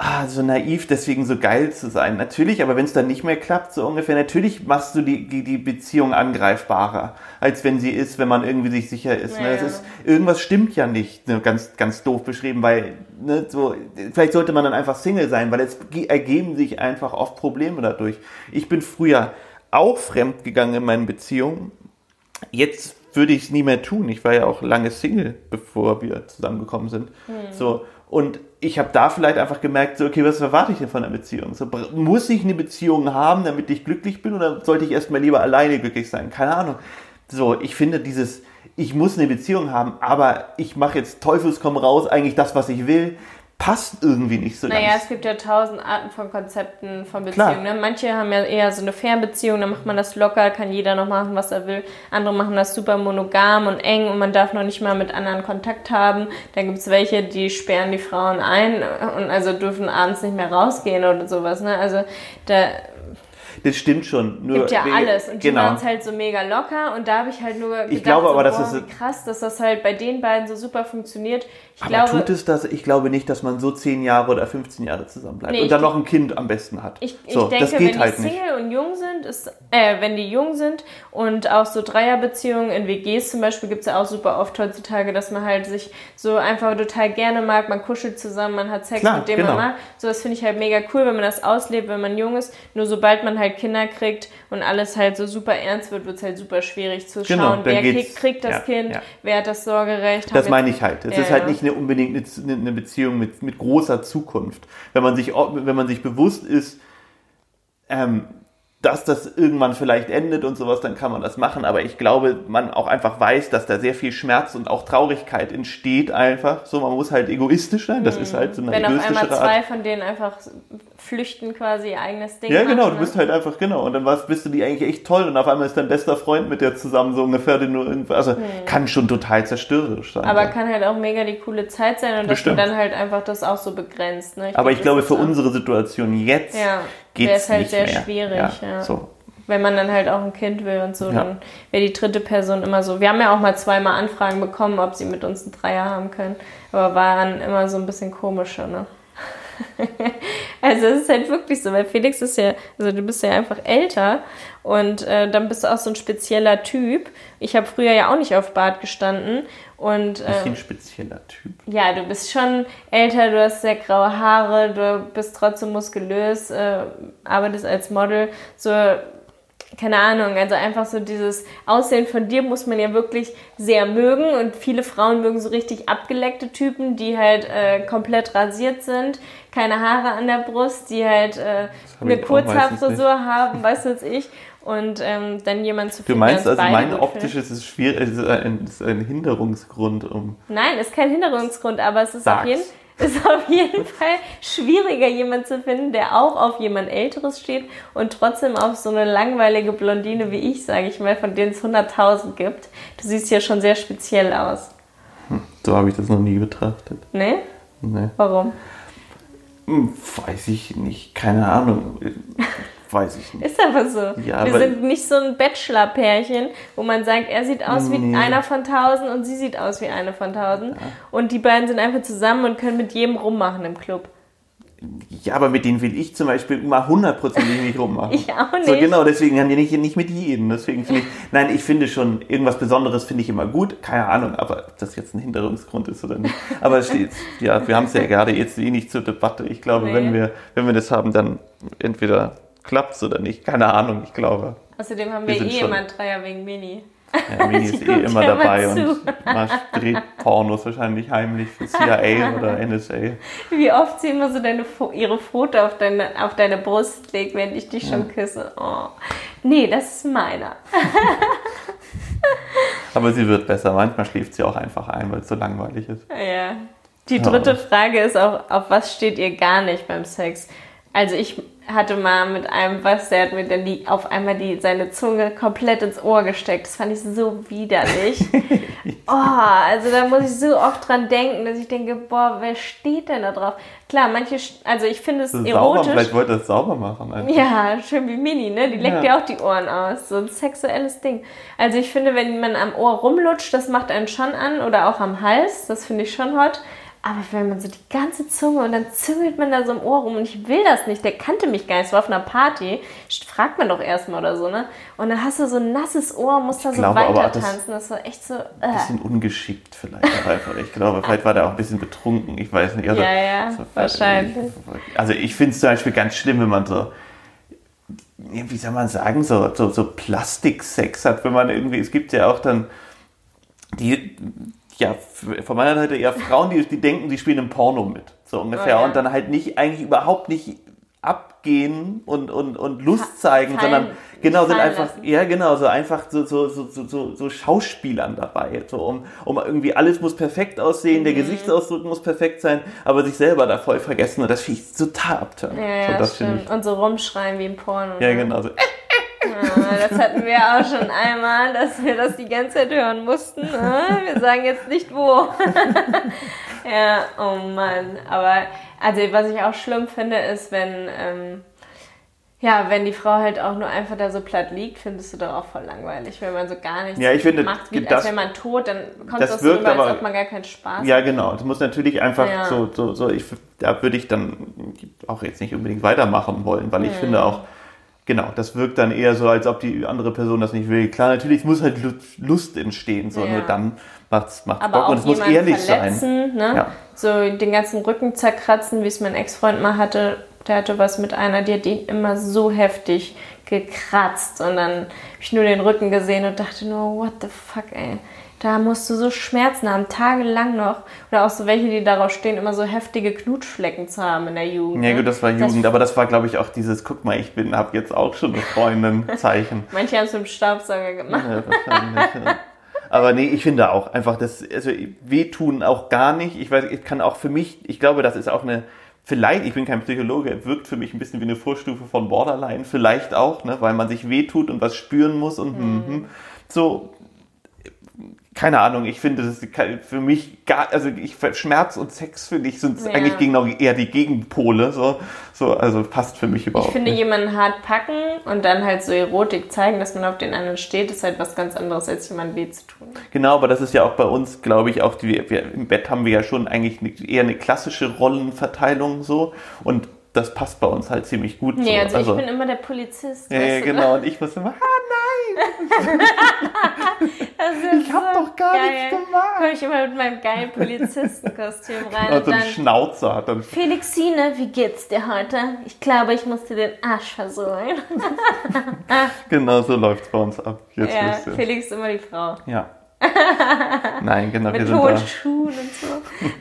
ah, so naiv, deswegen so geil zu sein. Natürlich, aber wenn es dann nicht mehr klappt, so ungefähr, natürlich machst du die, die, die Beziehung angreifbarer, als wenn sie ist, wenn man irgendwie sich sicher ist. Ja, ne? das ist irgendwas stimmt ja nicht, ne? ganz, ganz doof beschrieben, weil ne, so, vielleicht sollte man dann einfach Single sein, weil es ergeben sich einfach oft Probleme dadurch. Ich bin früher auch fremd gegangen in meinen Beziehungen. Jetzt würde ich es nie mehr tun. Ich war ja auch lange Single, bevor wir zusammengekommen sind. Hm. So und ich habe da vielleicht einfach gemerkt, so, okay, was erwarte ich denn von einer Beziehung? So, muss ich eine Beziehung haben, damit ich glücklich bin, oder sollte ich erstmal lieber alleine glücklich sein? Keine Ahnung. So, ich finde dieses, ich muss eine Beziehung haben, aber ich mache jetzt Teufelskomm raus, eigentlich das, was ich will passt irgendwie nicht so naja, ganz. Naja, es gibt ja tausend Arten von Konzepten von Beziehungen. Ne? Manche haben ja eher so eine Fernbeziehung, da macht man das locker, kann jeder noch machen, was er will. Andere machen das super monogam und eng und man darf noch nicht mal mit anderen Kontakt haben. Dann gibt es welche, die sperren die Frauen ein und also dürfen abends nicht mehr rausgehen oder sowas. Ne? Also da das stimmt schon. Nur Gibt ja alles. Und die genau. machen es halt so mega locker. Und da habe ich halt nur gedacht, ich glaube aber, so, boah, ist krass, dass das halt bei den beiden so super funktioniert. Ich aber glaube, tut es das? Ich glaube nicht, dass man so 10 Jahre oder 15 Jahre zusammen bleibt. Nee, und dann noch ein Kind am besten hat. Ich, so, ich denke, das geht wenn halt die Single nicht. und jung sind, ist, äh, wenn die jung sind und auch so Dreierbeziehungen in WGs zum Beispiel gibt es ja auch super oft heutzutage, dass man halt sich so einfach total gerne mag, man kuschelt zusammen, man hat Sex Klar, mit dem genau. man mag. So, das finde ich halt mega cool, wenn man das auslebt, wenn man jung ist. Nur sobald man halt Kinder kriegt und alles halt so super ernst wird, wird es halt super schwierig zu genau, schauen, wer kriegt, kriegt, das ja, Kind, ja. wer hat das Sorgerecht. Das meine ich halt. Es ja, ist halt nicht eine, unbedingt eine, eine Beziehung mit, mit großer Zukunft. Wenn man sich, wenn man sich bewusst ist, ähm, dass das irgendwann vielleicht endet und sowas, dann kann man das machen. Aber ich glaube, man auch einfach weiß, dass da sehr viel Schmerz und auch Traurigkeit entsteht einfach. So, man muss halt egoistisch sein. Das mhm. ist halt so eine Wenn auf einmal zwei Art. von denen einfach flüchten quasi ihr eigenes Ding Ja, genau. Machen, du bist halt einfach, genau. Und dann warst, bist du die eigentlich echt toll und auf einmal ist dein bester Freund mit dir zusammen so ungefähr, den du irgendwie, also mhm. kann schon total zerstörerisch sein. Aber ja. kann halt auch mega die coole Zeit sein und Bestimmt. dass du dann halt einfach das auch so begrenzt. Ne? Ich Aber ich glaube, für unsere Situation jetzt ja geht es halt nicht sehr mehr. schwierig. Ja, ja. So. Wenn man dann halt auch ein Kind will und so, ja. dann wäre die dritte Person immer so. Wir haben ja auch mal zweimal Anfragen bekommen, ob sie mit uns einen Dreier haben können, aber waren immer so ein bisschen komischer, ne? also es ist halt wirklich so, weil Felix ist ja, also du bist ja einfach älter und äh, dann bist du auch so ein spezieller Typ. Ich habe früher ja auch nicht auf Bart gestanden und, äh, ein spezieller Typ. Ja, du bist schon älter, du hast sehr graue Haare, du bist trotzdem muskulös, äh, arbeitest als Model. So, keine Ahnung, also einfach so dieses Aussehen von dir muss man ja wirklich sehr mögen und viele Frauen mögen so richtig abgeleckte Typen, die halt äh, komplett rasiert sind, keine Haare an der Brust, die halt äh, eine Kurzhaarfrisur haben, was ich und ähm, dann jemand zu finden. Du meinst also, mein optisches ist schwierig, ist ein, ist ein Hinderungsgrund, um. Nein, ist kein Hinderungsgrund, aber es ist auf, jeden, ist auf jeden Fall schwieriger, jemanden zu finden, der auch auf jemand Älteres steht und trotzdem auf so eine langweilige Blondine wie ich, sage ich mal, von denen es 100.000 gibt. Du siehst ja schon sehr speziell aus. Hm, so habe ich das noch nie betrachtet. Nee? Nee. Warum? Hm, weiß ich nicht, keine Ahnung. Weiß ich nicht. Ist aber so. Ja, wir sind nicht so ein Bachelor-Pärchen, wo man sagt, er sieht aus nee. wie einer von tausend und sie sieht aus wie eine von tausend. Ja. Und die beiden sind einfach zusammen und können mit jedem rummachen im Club. Ja, aber mit denen will ich zum Beispiel immer hundertprozentig nicht rummachen. ich auch nicht. So, genau, deswegen haben die nicht, nicht mit jedem. Deswegen finde ich, nein, ich finde schon, irgendwas Besonderes finde ich immer gut. Keine Ahnung, aber ob das jetzt ein Hinderungsgrund ist oder nicht. Aber es steht, ja, wir haben es ja gerade jetzt eh nicht zur Debatte. Ich glaube, nee. wenn wir, wenn wir das haben, dann entweder klappt es oder nicht. Keine Ahnung, ich glaube. Außerdem haben wir, wir eh immer Dreier wegen Mini. Ja, Mini ist eh immer dabei und dreht Pornos wahrscheinlich heimlich für CIA oder NSA. Wie oft sie immer so deine, ihre Foto auf deine, auf deine Brust legt, während ich dich schon küsse. Oh. Nee, das ist meiner. Aber sie wird besser. Manchmal schläft sie auch einfach ein, weil es so langweilig ist. Ja. Die dritte Frage ist auch, auf was steht ihr gar nicht beim Sex? Also ich hatte mal mit einem was, der hat mir dann die, auf einmal die, seine Zunge komplett ins Ohr gesteckt. Das fand ich so widerlich. oh, also da muss ich so oft dran denken, dass ich denke, boah, wer steht denn da drauf? Klar, manche, also ich finde es erotisch. Sauber, vielleicht wollte er es sauber machen. Einfach. Ja, schön wie Mini, ne? Die leckt ja. ja auch die Ohren aus. So ein sexuelles Ding. Also ich finde, wenn man am Ohr rumlutscht, das macht einen schon an. Oder auch am Hals, das finde ich schon hot. Aber wenn man so die ganze Zunge und dann züngelt man da so im Ohr rum und ich will das nicht, der kannte mich gar nicht, es war auf einer Party, fragt man doch erstmal oder so, ne? Und dann hast du so ein nasses Ohr, musst da so weiter tanzen, das war echt so. Äh. Ein bisschen ungeschickt vielleicht einfach. Ich glaube, vielleicht war der auch ein bisschen betrunken, ich weiß nicht. Also, ja, ja, so, wahrscheinlich. Also ich finde es zum Beispiel ganz schlimm, wenn man so wie soll man sagen, so, so, so Plastiksex hat, wenn man irgendwie, es gibt ja auch dann die, ja, von meiner Seite eher Frauen, die, die denken, sie spielen im Porno mit. So ungefähr. Oh, ja. Und dann halt nicht, eigentlich überhaupt nicht abgehen und, und, und Lust zeigen, fallen, sondern genau, sind einfach, lassen. ja genau, so einfach so, so, so, so, so Schauspielern dabei. So, um, um irgendwie alles muss perfekt aussehen, mhm. der Gesichtsausdruck muss perfekt sein, aber sich selber da voll vergessen und das finde ich total abtören. Ja, ja, so, das stimmt. Und so rumschreien wie im Porno. Ja, ne? genau. So, äh, das hatten wir auch schon einmal, dass wir das die ganze Zeit hören mussten. Ne? Wir sagen jetzt nicht wo. ja, oh Mann. Aber also was ich auch schlimm finde, ist, wenn ähm, ja, wenn die Frau halt auch nur einfach da so platt liegt, findest du doch auch voll langweilig, wenn man so gar nichts ja, ich finde, macht, wie, das, als wäre man tot, dann kommt das, das wirkt so rüber, als ob man gar keinen Spaß Ja, genau. Das muss natürlich einfach ja. so, so, so ich, da würde ich dann auch jetzt nicht unbedingt weitermachen wollen, weil ich hm. finde auch, Genau, das wirkt dann eher so, als ob die andere Person das nicht will. Klar, natürlich muss halt Lust entstehen, so ja. nur dann macht's, macht's Aber Bock und es muss ehrlich sein. Ne? Ja. So den ganzen Rücken zerkratzen, wie es mein Ex-Freund mal hatte. Der hatte was mit einer, die hat ihn immer so heftig gekratzt und dann habe ich nur den Rücken gesehen und dachte nur, what the fuck, ey. Da musst du so Schmerzen haben, tagelang noch. Oder auch so welche, die darauf stehen, immer so heftige Knutschflecken zu haben in der Jugend. Ja, ne? gut, das war Jugend, das aber das war, glaube ich, auch dieses, guck mal, ich bin, habe jetzt auch schon eine Freundin Zeichen. Manche haben es mit dem Staubsauger gemacht. Ja, wahrscheinlich, ja. Aber nee, ich finde auch einfach, das, also wehtun auch gar nicht. Ich weiß, ich kann auch für mich, ich glaube, das ist auch eine, vielleicht, ich bin kein Psychologe, wirkt für mich ein bisschen wie eine Vorstufe von Borderline, vielleicht auch, ne, weil man sich wehtut und was spüren muss und mhm. Mhm. so keine Ahnung, ich finde, das ist für mich gar, also ich, Schmerz und Sex finde ich sind ja. eigentlich genau eher die Gegenpole, so, so, also passt für mich überhaupt. Ich finde, nicht. jemanden hart packen und dann halt so Erotik zeigen, dass man auf den anderen steht, ist halt was ganz anderes, als jemandem weh zu tun. Genau, aber das ist ja auch bei uns, glaube ich, auch, die, wir, im Bett haben wir ja schon eigentlich eher eine klassische Rollenverteilung so und das passt bei uns halt ziemlich gut. Nee, so. also, also, ich bin immer der Polizist. Ja, ja genau. Und ich muss immer, ah nein! ich hab so doch gar geil. nichts gemacht. Komme ich immer mit meinem geilen Polizistenkostüm rein. Und, und dann Schnauzer hat dann. Felixine, wie geht's dir heute? Ich glaube, ich muss dir den Arsch versohlen. genau so läuft's bei uns ab. Jetzt ja, Felix ist immer die Frau. Ja. Nein, genau. Mit hohen Schuhen und so.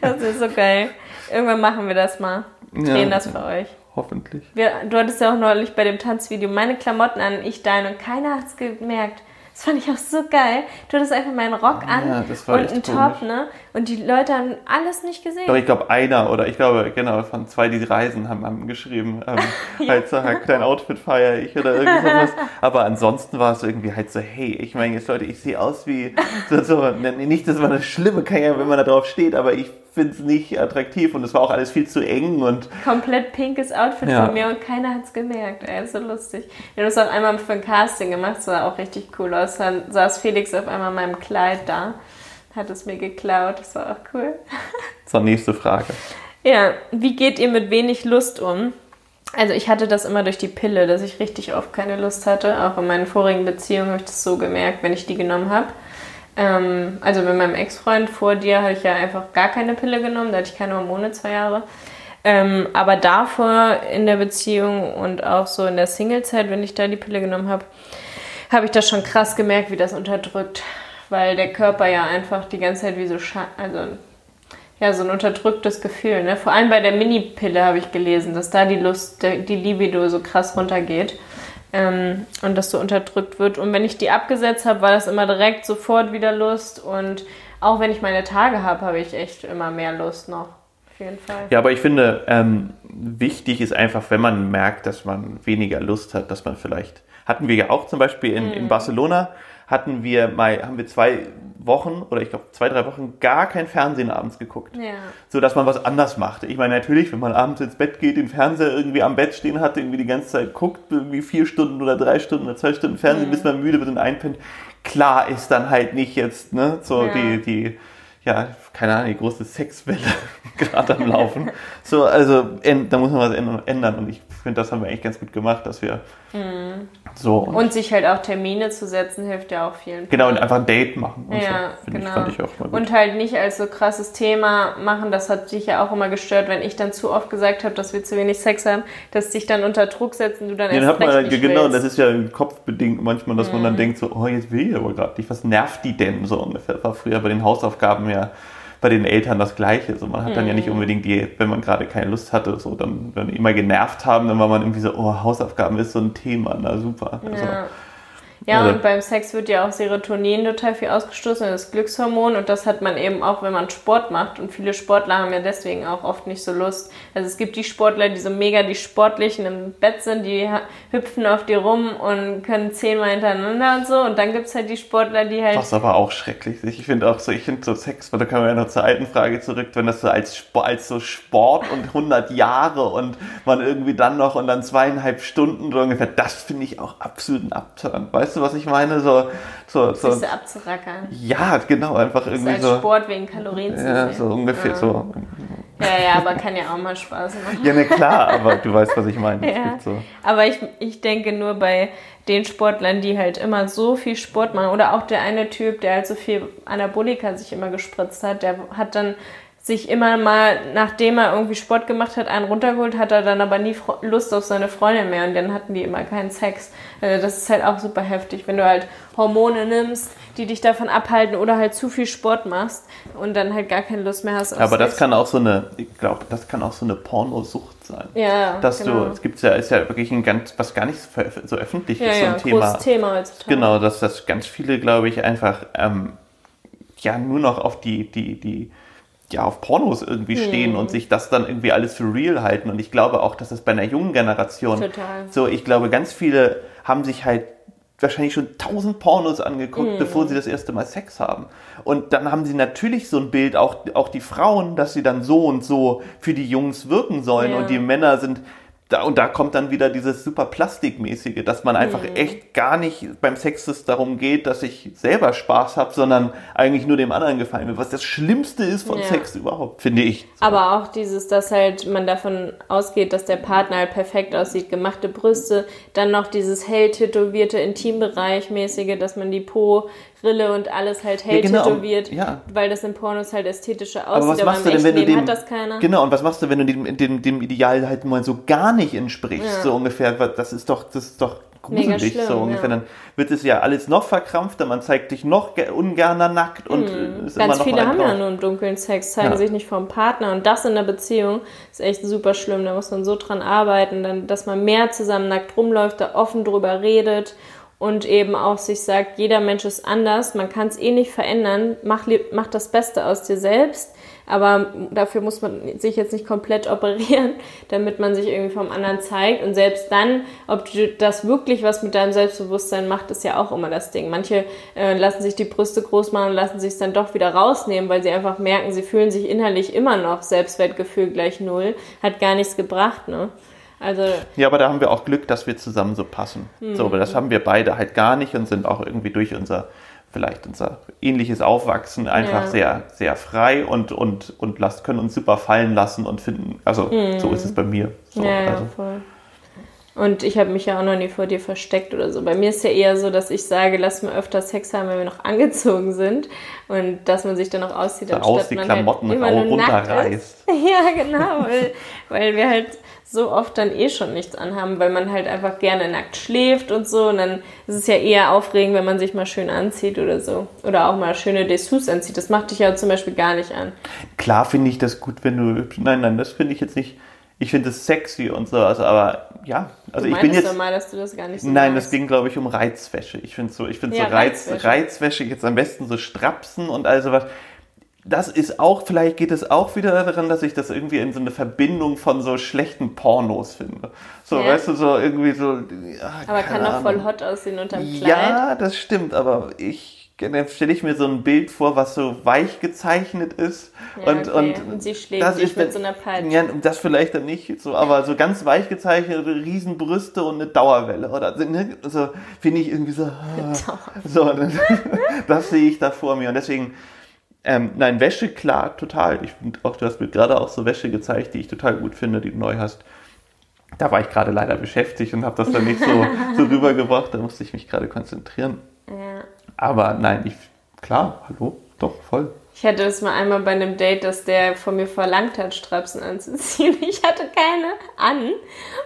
Das ist so geil. Irgendwann machen wir das mal drehen ja, das für euch. Hoffentlich. Wir, du hattest ja auch neulich bei dem Tanzvideo meine Klamotten an, ich deine und keiner hat es gemerkt. Das fand ich auch so geil. Du hattest einfach meinen Rock an ja, und einen Top, ne? Und die Leute haben alles nicht gesehen. Doch, ich glaube, einer oder ich glaube, genau, von zwei, die reisen, haben, haben geschrieben, ähm, ja. halt so, halt, dein Outfit feiere ich oder irgendwas. Aber ansonsten war es irgendwie halt so, hey, ich meine jetzt Leute, ich sehe aus wie, so, so, ne, nicht, dass man das Schlimme kann ja, wenn man da drauf steht, aber ich finde es nicht attraktiv und es war auch alles viel zu eng und. Komplett pinkes Outfit ja. von mir und keiner hat es gemerkt. Ey, ist so lustig. Wir haben das auch einmal für ein Casting gemacht, das sah auch richtig cool aus. Dann saß Felix auf einmal in meinem Kleid da, hat es mir geklaut, das war auch cool. Zur nächste Frage. Ja, wie geht ihr mit wenig Lust um? Also ich hatte das immer durch die Pille, dass ich richtig oft keine Lust hatte. Auch in meinen vorigen Beziehungen habe ich das so gemerkt, wenn ich die genommen habe. Ähm, also mit meinem Ex-Freund vor dir habe ich ja einfach gar keine Pille genommen, da hatte ich keine Hormone zwei Jahre. Ähm, aber davor in der Beziehung und auch so in der Single-Zeit, wenn ich da die Pille genommen habe, habe ich das schon krass gemerkt, wie das unterdrückt. Weil der Körper ja einfach die ganze Zeit wie so, also ja, so ein unterdrücktes Gefühl. Ne? Vor allem bei der Mini-Pille habe ich gelesen, dass da die Lust, die Libido so krass runtergeht ähm, und das so unterdrückt wird. Und wenn ich die abgesetzt habe, war das immer direkt sofort wieder Lust. Und auch wenn ich meine Tage habe, habe ich echt immer mehr Lust noch. Auf jeden Fall. Ja, aber ich finde, ähm, wichtig ist einfach, wenn man merkt, dass man weniger Lust hat, dass man vielleicht, hatten wir ja auch zum Beispiel in, mhm. in Barcelona, hatten wir mal, haben wir zwei Wochen oder ich glaube zwei, drei Wochen gar kein Fernsehen abends geguckt. Ja. So dass man was anders macht. Ich meine, natürlich, wenn man abends ins Bett geht, den Fernseher irgendwie am Bett stehen hat, irgendwie die ganze Zeit guckt, irgendwie vier Stunden oder drei Stunden oder zwei Stunden Fernsehen, mhm. bis man müde wird und einpennt, klar ist dann halt nicht jetzt, ne, so ja. die, die, ja, keine Ahnung, die große Sexwelle gerade am Laufen. so, also da muss man was ändern und ich finde, das haben wir eigentlich ganz gut gemacht, dass wir mhm. so. Und, und, sich halt auch Termine zu setzen, hilft ja auch vielen. Genau, und einfach ein Date machen. Und ja, so, genau. Ich, fand ich auch mal gut. Und halt nicht als so krasses Thema machen, das hat dich ja auch immer gestört, wenn ich dann zu oft gesagt habe, dass wir zu wenig Sex haben, dass dich dann unter Druck setzen, du dann ja, erst dann hat man, Genau, willst. das ist ja kopfbedingt manchmal, dass mhm. man dann mhm. denkt so, oh, jetzt will ich aber gerade nicht, was nervt die denn so ungefähr? Das war früher bei den Hausaufgaben ja bei den Eltern das Gleiche. So, man hat dann ja nicht mhm. unbedingt die, wenn man gerade keine Lust hatte, so dann, wenn immer genervt haben, dann war man irgendwie so, oh, Hausaufgaben ist so ein Thema, na super. Also, ja, also, und beim Sex wird ja auch Serotonin total viel ausgestoßen, das Glückshormon. Und das hat man eben auch, wenn man Sport macht. Und viele Sportler haben ja deswegen auch oft nicht so Lust. Also es gibt die Sportler, die so mega die Sportlichen im Bett sind, die hüpfen auf dir rum und können zehnmal hintereinander und so. Und dann gibt es halt die Sportler, die halt. Was aber auch schrecklich ist. Ich finde auch so, ich finde so Sex, weil da kann man ja noch zur alten Frage zurück, wenn das so als, Sport, als so Sport und 100 Jahre und man irgendwie dann noch und dann zweieinhalb Stunden so ungefähr, das finde ich auch absolut ein Abturn. Weißt du? du, was ich meine? So, so, so. Sich abzurackern. Ja, genau, einfach das irgendwie ist als so. Sport wegen Kalorien zu Ja, so ungefähr ja. so. Ja, ja, aber kann ja auch mal Spaß machen. Ja, ne, klar, aber du weißt, was ich meine. Ja. So. Aber ich, ich denke nur bei den Sportlern, die halt immer so viel Sport machen, oder auch der eine Typ, der halt so viel Anabolika sich immer gespritzt hat, der hat dann sich immer mal, nachdem er irgendwie Sport gemacht hat, einen runtergeholt, hat er dann aber nie Lust auf seine Freundin mehr und dann hatten die immer keinen Sex. Also das ist halt auch super heftig, wenn du halt Hormone nimmst, die dich davon abhalten oder halt zu viel Sport machst und dann halt gar keine Lust mehr hast. Aber das kann auch so eine, ich glaube, das kann auch so eine Pornosucht sein. Ja, dass genau. du, es gibt ja, ist ja wirklich ein ganz, was gar nicht so öffentlich ja, ist, so ein ja, Thema. Thema heutzutage. Genau, dass das ganz viele, glaube ich, einfach ähm, ja nur noch auf die, die, die ja, auf Pornos irgendwie hm. stehen und sich das dann irgendwie alles für real halten. Und ich glaube auch, dass es bei einer jungen Generation Total. so, ich glaube, ganz viele haben sich halt wahrscheinlich schon tausend Pornos angeguckt, hm. bevor sie das erste Mal Sex haben. Und dann haben sie natürlich so ein Bild, auch, auch die Frauen, dass sie dann so und so für die Jungs wirken sollen. Ja. Und die Männer sind da, und da kommt dann wieder dieses super Plastikmäßige, dass man einfach mhm. echt gar nicht beim Sexes darum geht, dass ich selber Spaß habe, sondern eigentlich nur dem anderen gefallen wird. Was das Schlimmste ist von ja. Sex überhaupt, finde ich. So. Aber auch dieses, dass halt man davon ausgeht, dass der Partner halt perfekt aussieht, gemachte Brüste, dann noch dieses hell tätowierte Intimbereich mäßige, dass man die Po Rille und alles halt hell ja, genau, tätowiert, ja. weil das in Pornos halt ästhetischer aussieht, aber, was machst aber im du denn, wenn Leben du dem, hat das keiner. Genau, und was machst du, wenn du dem, dem, dem Ideal halt mal so gar nicht entsprichst, ja. so ungefähr, das ist doch, das ist doch gruselig, schlimm, so ungefähr. Dann wird es ja alles noch verkrampfter, man zeigt dich noch ungerner nackt und mhm. ist Ganz immer noch viele haben ja nur im dunklen Sex, zeigen sich nicht vom Partner und das in der Beziehung ist echt super schlimm, da muss man so dran arbeiten, dann, dass man mehr zusammen nackt rumläuft, da offen drüber redet und eben auch sich sagt, jeder Mensch ist anders, man kann es eh nicht verändern, mach, mach das Beste aus dir selbst, aber dafür muss man sich jetzt nicht komplett operieren, damit man sich irgendwie vom anderen zeigt und selbst dann, ob du das wirklich was mit deinem Selbstbewusstsein macht, ist ja auch immer das Ding. Manche äh, lassen sich die Brüste groß machen und lassen sich dann doch wieder rausnehmen, weil sie einfach merken, sie fühlen sich innerlich immer noch Selbstwertgefühl gleich null, hat gar nichts gebracht, ne? Also ja, aber da haben wir auch Glück, dass wir zusammen so passen. Mhm. So, aber das haben wir beide halt gar nicht und sind auch irgendwie durch unser vielleicht unser ähnliches Aufwachsen einfach ja. sehr, sehr frei und, und, und lasst, können uns super fallen lassen und finden. Also mhm. so ist es bei mir. So, ja, also. voll. Und ich habe mich ja auch noch nie vor dir versteckt oder so. Bei mir ist ja eher so, dass ich sage, lass mal öfter Sex haben, wenn wir noch angezogen sind. Und dass man sich dann auch auszieht, anstatt aus die man Klamotten halt immer nur runterreißt. Ja, genau. Weil, weil wir halt so oft dann eh schon nichts anhaben, weil man halt einfach gerne nackt schläft und so. Und dann ist es ja eher aufregend, wenn man sich mal schön anzieht oder so. Oder auch mal schöne Dessous anzieht. Das macht dich ja zum Beispiel gar nicht an. Klar finde ich das gut, wenn du. Nein, nein, das finde ich jetzt nicht. Ich finde es sexy und so, also, aber ja, also du ich bin jetzt. Mal, dass du das gar nicht so Nein, das ging glaube ich um Reizwäsche. Ich finde so, ich finde ja, so Reiz, Reizwäsche. Reizwäsche jetzt am besten so Strapsen und all sowas das ist auch, vielleicht geht es auch wieder daran, dass ich das irgendwie in so eine Verbindung von so schlechten Pornos finde. So, ja. weißt du, so irgendwie so. Ja, aber kann doch voll hot aussehen unterm Kleid. Ja, das stimmt, aber ich dann stelle ich mir so ein Bild vor, was so weich gezeichnet ist. Ja, und, okay. und, und sie schlägt das sich mit so einer Peitsche. Ja, das vielleicht dann nicht so, aber so ganz weich gezeichnete Riesenbrüste und eine Dauerwelle. Oder ne, so finde ich irgendwie so. so das sehe ich da vor mir. Und deswegen ähm, nein, Wäsche, klar, total. Ich finde auch, du hast mir gerade auch so Wäsche gezeigt, die ich total gut finde, die du neu hast. Da war ich gerade leider beschäftigt und habe das dann nicht so, so rübergebracht. Da musste ich mich gerade konzentrieren. Ja. Aber nein, ich, klar, hallo, doch, voll. Ich hatte es mal einmal bei einem Date, dass der von mir verlangt hat, Strapsen anzuziehen. Ich hatte keine an.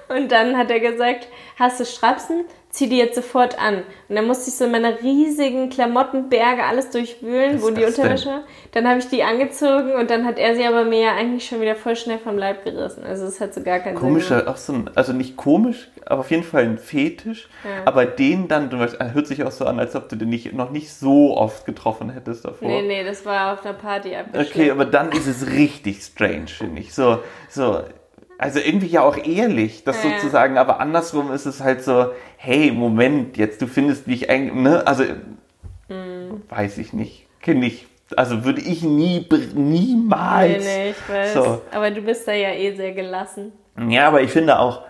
Und dann hat er gesagt, hast du Strapsen? Zieh die jetzt sofort an. Und dann musste ich so in meine riesigen Klamottenberge alles durchwühlen, wo die Unterwäsche war. Dann habe ich die angezogen und dann hat er sie aber mir ja eigentlich schon wieder voll schnell vom Leib gerissen. Also es hat so gar keinen Komischer, Sinn. Auch so ein, also nicht komisch, aber auf jeden Fall ein Fetisch. Ja. Aber den dann, du weißt, hört sich auch so an, als ob du den nicht, noch nicht so oft getroffen hättest davor. Nee, nee, das war auf einer Party Okay, aber dann ist es richtig strange, finde ich. So, so, also irgendwie ja auch ehrlich, das ja, sozusagen, aber andersrum ist es halt so, hey, Moment, jetzt du findest mich eigentlich, ne, also mhm. weiß ich nicht, kenne ich, also würde ich nie, niemals. Nee, nee, ich weiß. So. Aber du bist da ja eh sehr gelassen. Ja, aber ich finde auch,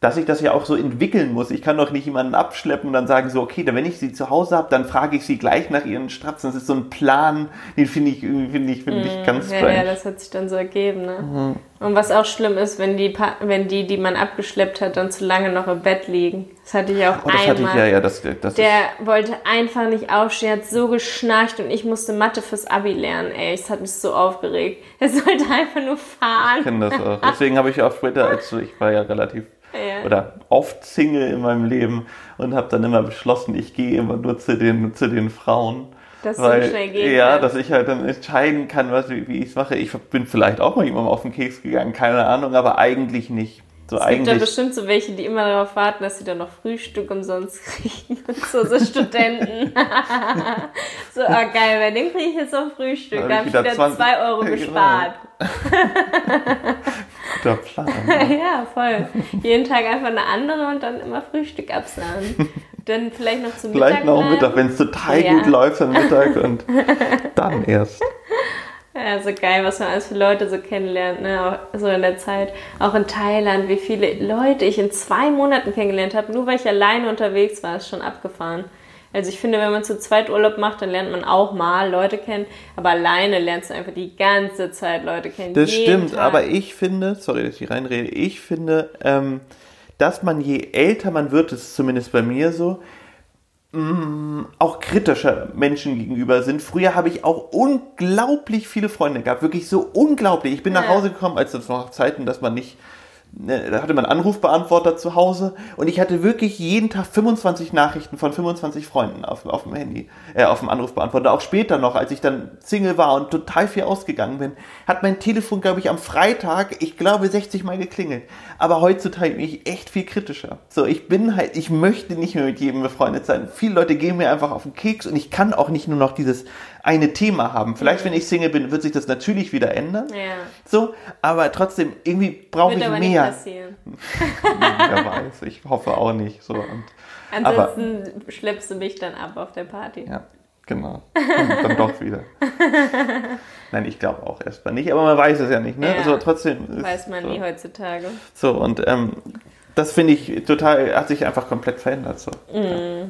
dass ich das ja auch so entwickeln muss. Ich kann doch nicht jemanden abschleppen und dann sagen so, okay, wenn ich sie zu Hause habe, dann frage ich sie gleich nach ihren Stratzen. Das ist so ein Plan, den finde ich, finde ich, finde ich mm, ganz strange. Ja, ja, das hat sich dann so ergeben, ne? Mhm. Und was auch schlimm ist, wenn die, wenn die, die man abgeschleppt hat, dann zu lange noch im Bett liegen. Das hatte ich auch oh, das einmal. Hatte ich, ja, ja, das, das der wollte einfach nicht aufstehen, hat so geschnarcht und ich musste Mathe fürs Abi lernen. Ey, es hat mich so aufgeregt. Er sollte einfach nur fahren. Ich kenne das auch. Deswegen habe ich auch später, also ich war ja relativ ja. oder oft Single in meinem Leben und habe dann immer beschlossen, ich gehe immer nur zu den, zu den Frauen. Dass weil, so schnell geht. Ja, dass ich halt dann entscheiden kann, was, wie, wie ich es mache. Ich bin vielleicht auch mal jemandem auf den Keks gegangen, keine Ahnung, aber eigentlich nicht. So es gibt ja bestimmt so welche, die immer darauf warten, dass sie dann noch Frühstück umsonst kriegen. So, so Studenten. so, oh geil, bei dem kriege ich jetzt noch Frühstück. Da, da habe ich wieder 2 Euro genau. Guter Plan. ja, voll. Jeden Tag einfach eine andere und dann immer Frühstück absahen. Dann vielleicht noch zum Mittag. Vielleicht noch Mittag, wenn es total ja. gut läuft am Mittag und dann erst. Ja, so geil, was man alles für Leute so kennenlernt, ne? so in der Zeit. Auch in Thailand, wie viele Leute ich in zwei Monaten kennengelernt habe, nur weil ich alleine unterwegs war, ist schon abgefahren. Also ich finde, wenn man zu zweit Urlaub macht, dann lernt man auch mal Leute kennen, aber alleine lernst du einfach die ganze Zeit Leute kennen. Das stimmt, Tag. aber ich finde, sorry, dass ich reinrede, ich finde, ähm, dass man je älter man wird, das ist zumindest bei mir so, Mm, auch kritischer Menschen gegenüber sind. Früher habe ich auch unglaublich viele Freunde gehabt, wirklich so unglaublich. Ich bin ja. nach Hause gekommen, als es noch Zeiten, dass man nicht da hatte man Anrufbeantworter zu Hause und ich hatte wirklich jeden Tag 25 Nachrichten von 25 Freunden auf, auf dem Handy, äh, auf dem Anrufbeantworter. Auch später noch, als ich dann Single war und total viel ausgegangen bin, hat mein Telefon, glaube ich, am Freitag, ich glaube, 60 Mal geklingelt. Aber heutzutage bin ich echt viel kritischer. So, ich bin halt, ich möchte nicht mehr mit jedem befreundet sein. Viele Leute gehen mir einfach auf den Keks und ich kann auch nicht nur noch dieses eine Thema haben. Vielleicht, wenn ich Single bin, wird sich das natürlich wieder ändern. Ja. So, aber trotzdem, irgendwie brauche ich aber mehr. Nicht passieren. Wer weiß, ich hoffe auch nicht. So, und, Ansonsten aber, schleppst du mich dann ab auf der Party. Ja, genau. Und dann doch wieder. Nein, ich glaube auch erstmal nicht, aber man weiß es ja nicht. Ne? Ja, also trotzdem. Weiß man so. nie heutzutage. So, und ähm, das finde ich total, hat sich einfach komplett verändert. So. Mm. Ja,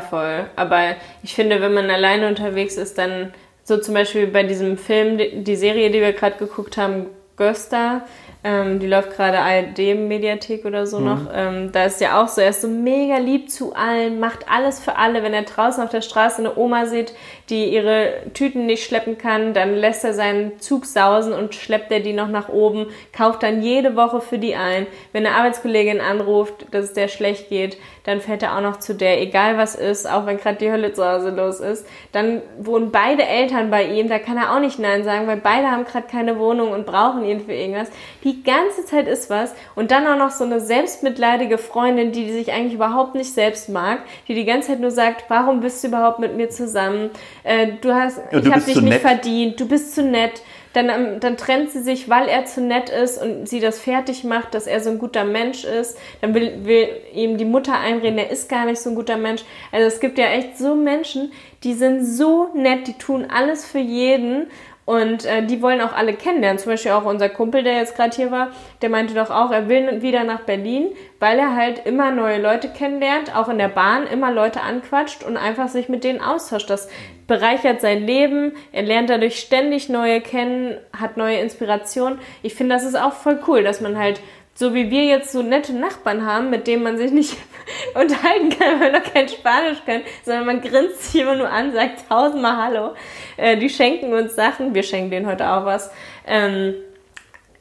voll. Aber ich finde, wenn man alleine unterwegs ist, dann so zum Beispiel bei diesem Film, die Serie, die wir gerade geguckt haben, Göster. Ähm, die läuft gerade ARD-Mediathek oder so mhm. noch. Ähm, da ist ja auch so, er ist so mega lieb zu allen, macht alles für alle. Wenn er draußen auf der Straße eine Oma sieht, die ihre Tüten nicht schleppen kann, dann lässt er seinen Zug sausen und schleppt er die noch nach oben, kauft dann jede Woche für die ein. Wenn eine Arbeitskollegin anruft, dass es der schlecht geht, dann fährt er auch noch zu der, egal was ist, auch wenn gerade die Hölle zu Hause los ist. Dann wohnen beide Eltern bei ihm, da kann er auch nicht Nein sagen, weil beide haben gerade keine Wohnung und brauchen ihn für irgendwas. Die ganze Zeit ist was und dann auch noch so eine selbstmitleidige Freundin, die sich eigentlich überhaupt nicht selbst mag, die die ganze Zeit nur sagt, warum bist du überhaupt mit mir zusammen? Äh, du hast, ja, ich habe dich nicht nett. verdient, du bist zu nett dann, ähm, dann trennt sie sich, weil er zu nett ist und sie das fertig macht, dass er so ein guter Mensch ist. Dann will, will ihm die Mutter einreden, er ist gar nicht so ein guter Mensch. Also es gibt ja echt so Menschen, die sind so nett, die tun alles für jeden und äh, die wollen auch alle kennenlernen. Zum Beispiel auch unser Kumpel, der jetzt gerade hier war, der meinte doch auch, er will wieder nach Berlin, weil er halt immer neue Leute kennenlernt, auch in der Bahn immer Leute anquatscht und einfach sich mit denen austauscht. Das bereichert sein Leben, er lernt dadurch ständig neue kennen, hat neue Inspirationen. Ich finde, das ist auch voll cool, dass man halt so wie wir jetzt so nette Nachbarn haben, mit denen man sich nicht unterhalten kann, weil man noch kein Spanisch kann, sondern man grinst sich immer nur an, sagt tausendmal Hallo. Äh, die schenken uns Sachen, wir schenken denen heute auch was. Ähm,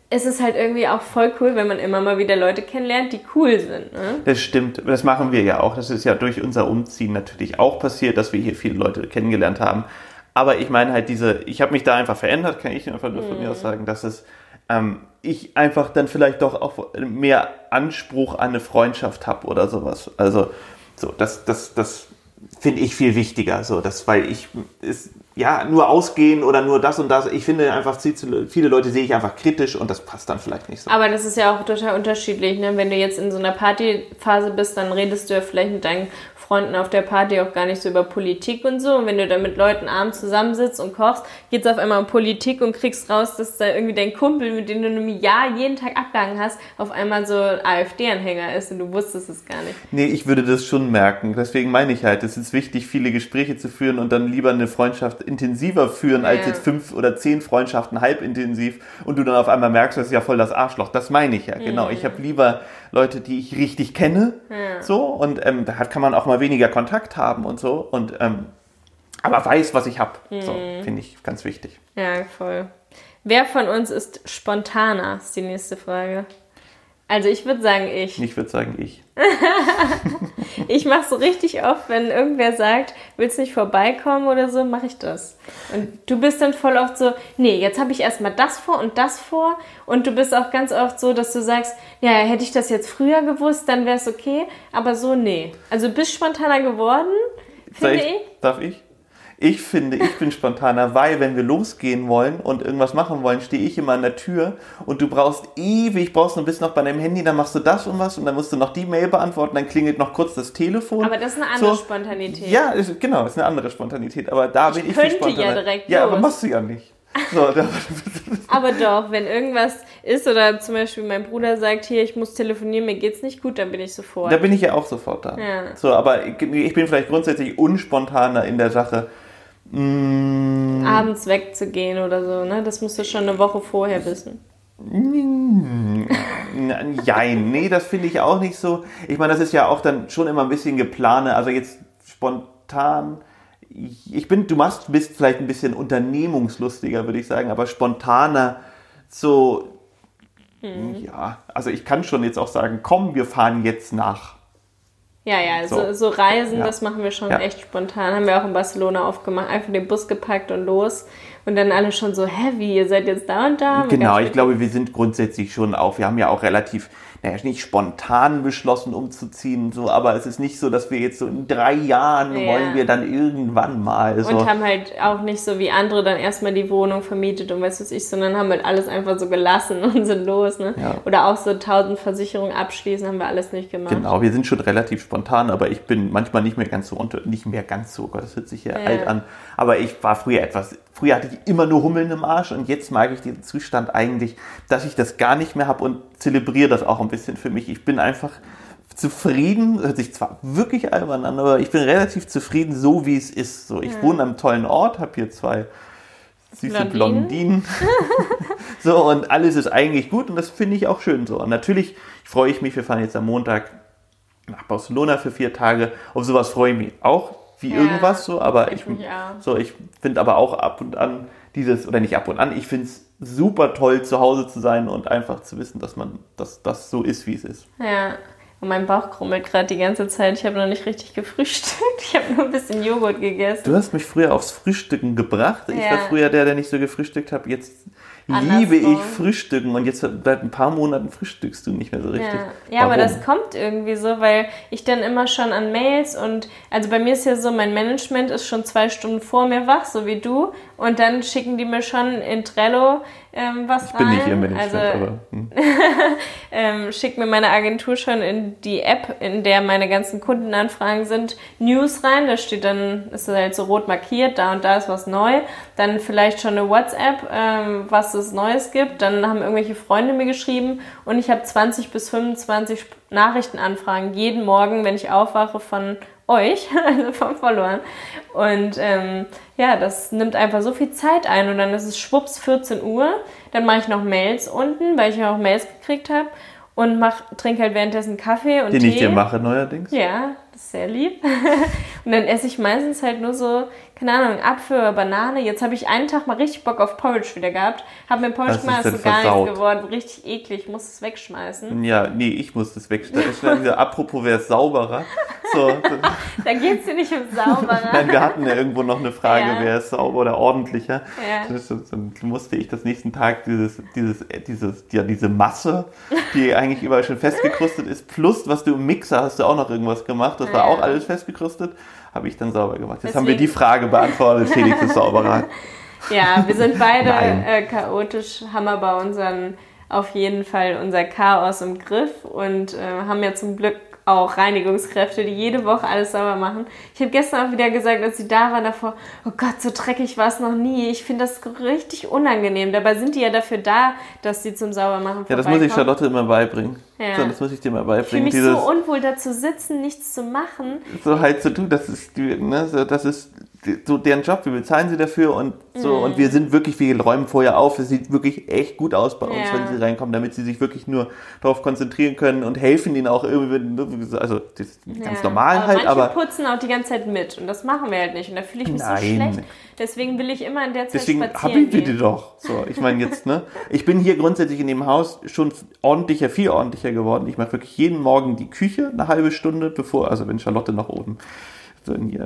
es ist halt irgendwie auch voll cool, wenn man immer mal wieder Leute kennenlernt, die cool sind. Ne? Das stimmt, das machen wir ja auch. Das ist ja durch unser Umziehen natürlich auch passiert, dass wir hier viele Leute kennengelernt haben. Aber ich meine halt diese, ich habe mich da einfach verändert, kann ich einfach nur von mir aus sagen, dass es ähm, ich einfach dann vielleicht doch auch mehr Anspruch an eine Freundschaft habe oder sowas. Also so, das, das, das finde ich viel wichtiger. So, das, weil ich ist, ja nur ausgehen oder nur das und das. Ich finde einfach viele Leute sehe ich einfach kritisch und das passt dann vielleicht nicht so. Aber das ist ja auch total unterschiedlich. Ne? Wenn du jetzt in so einer Partyphase bist, dann redest du ja vielleicht mit deinen Freunden auf der Party auch gar nicht so über Politik und so. Und wenn du da mit Leuten abends zusammensitzt und kochst, geht es auf einmal um Politik und kriegst raus, dass da irgendwie dein Kumpel, mit dem du in einem Jahr jeden Tag abgehangen hast, auf einmal so AfD-Anhänger ist und du wusstest es gar nicht. Nee, ich würde das schon merken. Deswegen meine ich halt, es ist wichtig, viele Gespräche zu führen und dann lieber eine Freundschaft intensiver führen, ja. als jetzt fünf oder zehn Freundschaften halbintensiv und du dann auf einmal merkst, das ist ja voll das Arschloch. Das meine ich ja, genau. Mhm. Ich habe lieber Leute, die ich richtig kenne, ja. so und ähm, da kann man auch mal weniger Kontakt haben und so und ähm, aber weiß, was ich habe. Mhm. So, finde ich ganz wichtig. Ja, voll. Wer von uns ist spontaner, ist die nächste Frage. Also ich würde sagen ich. Ich würde sagen ich. ich mache so richtig oft, wenn irgendwer sagt, willst nicht vorbeikommen oder so, mache ich das. Und du bist dann voll oft so, nee, jetzt habe ich erstmal das vor und das vor. Und du bist auch ganz oft so, dass du sagst, ja, hätte ich das jetzt früher gewusst, dann wäre es okay. Aber so, nee. Also bist spontaner geworden, finde ich, ich. Darf ich? Ich finde, ich bin spontaner, weil wenn wir losgehen wollen und irgendwas machen wollen, stehe ich immer an der Tür und du brauchst ewig, brauchst du bist noch bei deinem Handy, dann machst du das und was und dann musst du noch die Mail beantworten, dann klingelt noch kurz das Telefon. Aber das ist eine andere so. Spontanität. Ja, ist, genau, ist eine andere Spontanität. Aber da ich bin ich könnte viel spontaner. ja direkt Ja, los. aber machst du ja nicht. So, aber doch, wenn irgendwas ist oder zum Beispiel mein Bruder sagt, hier, ich muss telefonieren, mir geht's nicht gut, dann bin ich sofort. Da bin ich ja auch sofort da. Ja. So, aber ich, ich bin vielleicht grundsätzlich unspontaner in der Sache Mm. Abends wegzugehen oder so, ne? Das musst du schon eine Woche vorher wissen. Jein, nee, das finde ich auch nicht so. Ich meine, das ist ja auch dann schon immer ein bisschen geplane, also jetzt spontan. Ich bin, du machst, bist vielleicht ein bisschen unternehmungslustiger, würde ich sagen, aber spontaner, so, hm. ja, also ich kann schon jetzt auch sagen, komm, wir fahren jetzt nach ja, ja, so, so, so Reisen, ja. das machen wir schon ja. echt spontan. Haben wir auch in Barcelona aufgemacht, einfach den Bus gepackt und los. Und dann alle schon so, heavy, ihr seid jetzt da und da. Genau, ich glaube, wir sind grundsätzlich schon auch, wir haben ja auch relativ naja, nicht spontan beschlossen umzuziehen, so, aber es ist nicht so, dass wir jetzt so in drei Jahren ja. wollen wir dann irgendwann mal. So. Und haben halt auch nicht so wie andere dann erstmal die Wohnung vermietet und weißt du ich, sondern haben halt alles einfach so gelassen und sind los, ne? Ja. Oder auch so tausend Versicherungen abschließen, haben wir alles nicht gemacht. Genau, wir sind schon relativ spontan, aber ich bin manchmal nicht mehr ganz so unter, nicht mehr ganz so, Gott, das hört sich ja, ja. alt an. Aber ich war früher etwas Früher hatte ich immer nur Hummeln im Arsch und jetzt mag ich diesen Zustand eigentlich, dass ich das gar nicht mehr habe und zelebriere das auch ein bisschen für mich. Ich bin einfach zufrieden, hört sich zwar wirklich albern an, aber ich bin relativ zufrieden, so wie es ist. So, ich ja. wohne am tollen Ort, habe hier zwei süße Blondinen, Blondinen So, und alles ist eigentlich gut und das finde ich auch schön so. Und natürlich freue ich mich, wir fahren jetzt am Montag nach Barcelona für vier Tage. Auf sowas freue ich mich auch, wie ja, irgendwas so, aber ich, ich so, ich finde aber auch ab und an dieses, oder nicht ab und an, ich finde es super toll, zu Hause zu sein und einfach zu wissen, dass man, dass das so ist, wie es ist. Ja. Und mein Bauch krummelt gerade die ganze Zeit. Ich habe noch nicht richtig gefrühstückt. Ich habe nur ein bisschen Joghurt gegessen. Du hast mich früher aufs Frühstücken gebracht. Ich ja. war früher der, der nicht so gefrühstückt hat. Jetzt liebe ich Frühstücken und jetzt seit ein paar Monaten frühstückst du nicht mehr so richtig. Ja, ja aber das kommt irgendwie so, weil ich dann immer schon an Mails und also bei mir ist ja so, mein Management ist schon zwei Stunden vor mir wach, so wie du und dann schicken die mir schon in Trello ähm, was ich rein. bin nicht ihr Management, also, aber. Hm. ähm, schickt mir meine Agentur schon in die App, in der meine ganzen Kundenanfragen sind, News rein. Da steht dann, ist halt so rot markiert, da und da ist was neu. Dann vielleicht schon eine WhatsApp, ähm, was es Neues gibt. Dann haben irgendwelche Freunde mir geschrieben und ich habe 20 bis 25 Nachrichtenanfragen jeden Morgen, wenn ich aufwache von euch, also vom Followern. Und ähm, ja, das nimmt einfach so viel Zeit ein und dann ist es schwupps 14 Uhr. Dann mache ich noch Mails unten, weil ich ja auch Mails gekriegt habe und mach, trinke halt währenddessen Kaffee und Den Tee. ich dir mache neuerdings. Ja, das ist sehr lieb. und dann esse ich meistens halt nur so keine Ahnung, Apfel oder Banane. Jetzt habe ich einen Tag mal richtig Bock auf Porridge wieder gehabt. Habe mir Porridge gemacht, ist gar nichts geworden. Richtig eklig, ich muss es wegschmeißen. Ja, nee, ich muss es wegschmeißen. Apropos, wäre es sauberer. So. da geht es dir nicht um sauberer. Nein, wir hatten ja irgendwo noch eine Frage, ja. wäre es sauber oder ordentlicher. Ja. Dann musste ich das nächsten Tag dieses, dieses, dieses, ja, diese Masse, die eigentlich überall schon festgekrustet ist, plus was du im Mixer hast du auch noch irgendwas gemacht. Das war auch alles festgekrustet habe ich dann sauber gemacht. Jetzt Deswegen. haben wir die Frage beantwortet, Felix ist sauberer. Ja, wir sind beide äh, chaotisch, haben aber unseren, auf jeden Fall unser Chaos im Griff und äh, haben ja zum Glück auch Reinigungskräfte, die jede Woche alles sauber machen. Ich habe gestern auch wieder gesagt, als sie da waren davor, oh Gott, so dreckig war es noch nie. Ich finde das richtig unangenehm. Dabei sind die ja dafür da, dass sie zum Saubermachen Ja, das muss ich Charlotte immer beibringen. Ja. So, das muss ich dir mal beibringen. Ich fühle mich so unwohl, da zu sitzen, nichts zu machen. So halt zu tun, das ist, ne, so, das ist so deren Job, wir bezahlen sie dafür und so mhm. und wir sind wirklich, wir räumen vorher auf, es sieht wirklich echt gut aus bei uns, ja. wenn sie reinkommen, damit sie sich wirklich nur darauf konzentrieren können und helfen ihnen auch irgendwie, also das ist ganz ja. normal aber halt, manche aber putzen auch die ganze Zeit mit und das machen wir halt nicht und da fühle ich mich Nein. so schlecht. Deswegen will ich immer in der Zeit Deswegen spazieren ich bitte doch. So, ich meine jetzt, ne? Ich bin hier grundsätzlich in dem Haus schon ordentlicher, viel ordentlicher geworden. Ich mache wirklich jeden Morgen die Küche eine halbe Stunde, bevor, also wenn Charlotte nach oben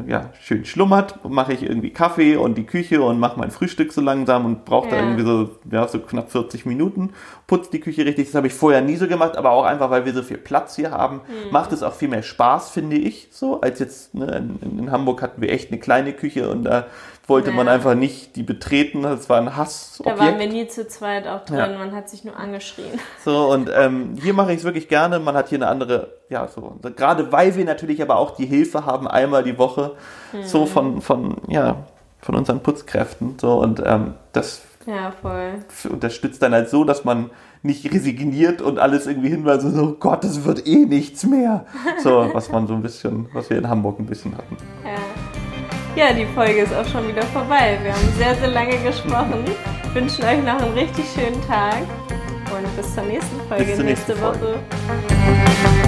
ja, schön schlummert, mache ich irgendwie Kaffee und die Küche und mache mein Frühstück so langsam und brauche ja. da irgendwie so, ja, so knapp 40 Minuten, putze die Küche richtig. Das habe ich vorher nie so gemacht, aber auch einfach, weil wir so viel Platz hier haben, mhm. macht es auch viel mehr Spaß, finde ich, so, als jetzt ne, in, in Hamburg hatten wir echt eine kleine Küche und da wollte ja. man einfach nicht die betreten. Das war ein Hass. Da waren wir nie zu zweit auch drin. Ja. Man hat sich nur angeschrien. So, und ähm, hier mache ich es wirklich gerne. Man hat hier eine andere, ja, so. Gerade weil wir natürlich aber auch die Hilfe haben, einmal die Woche, mhm. so von, von, ja, von unseren Putzkräften. So, und ähm, das ja, voll. unterstützt dann halt so, dass man nicht resigniert und alles irgendwie hinweist, so, oh Gott, das wird eh nichts mehr. So, was man so ein bisschen, was wir in Hamburg ein bisschen hatten. Ja. Ja, die Folge ist auch schon wieder vorbei. Wir haben sehr, sehr lange gesprochen. Wünschen euch noch einen richtig schönen Tag und bis zur nächsten Folge nächste, nächste Woche. Folge.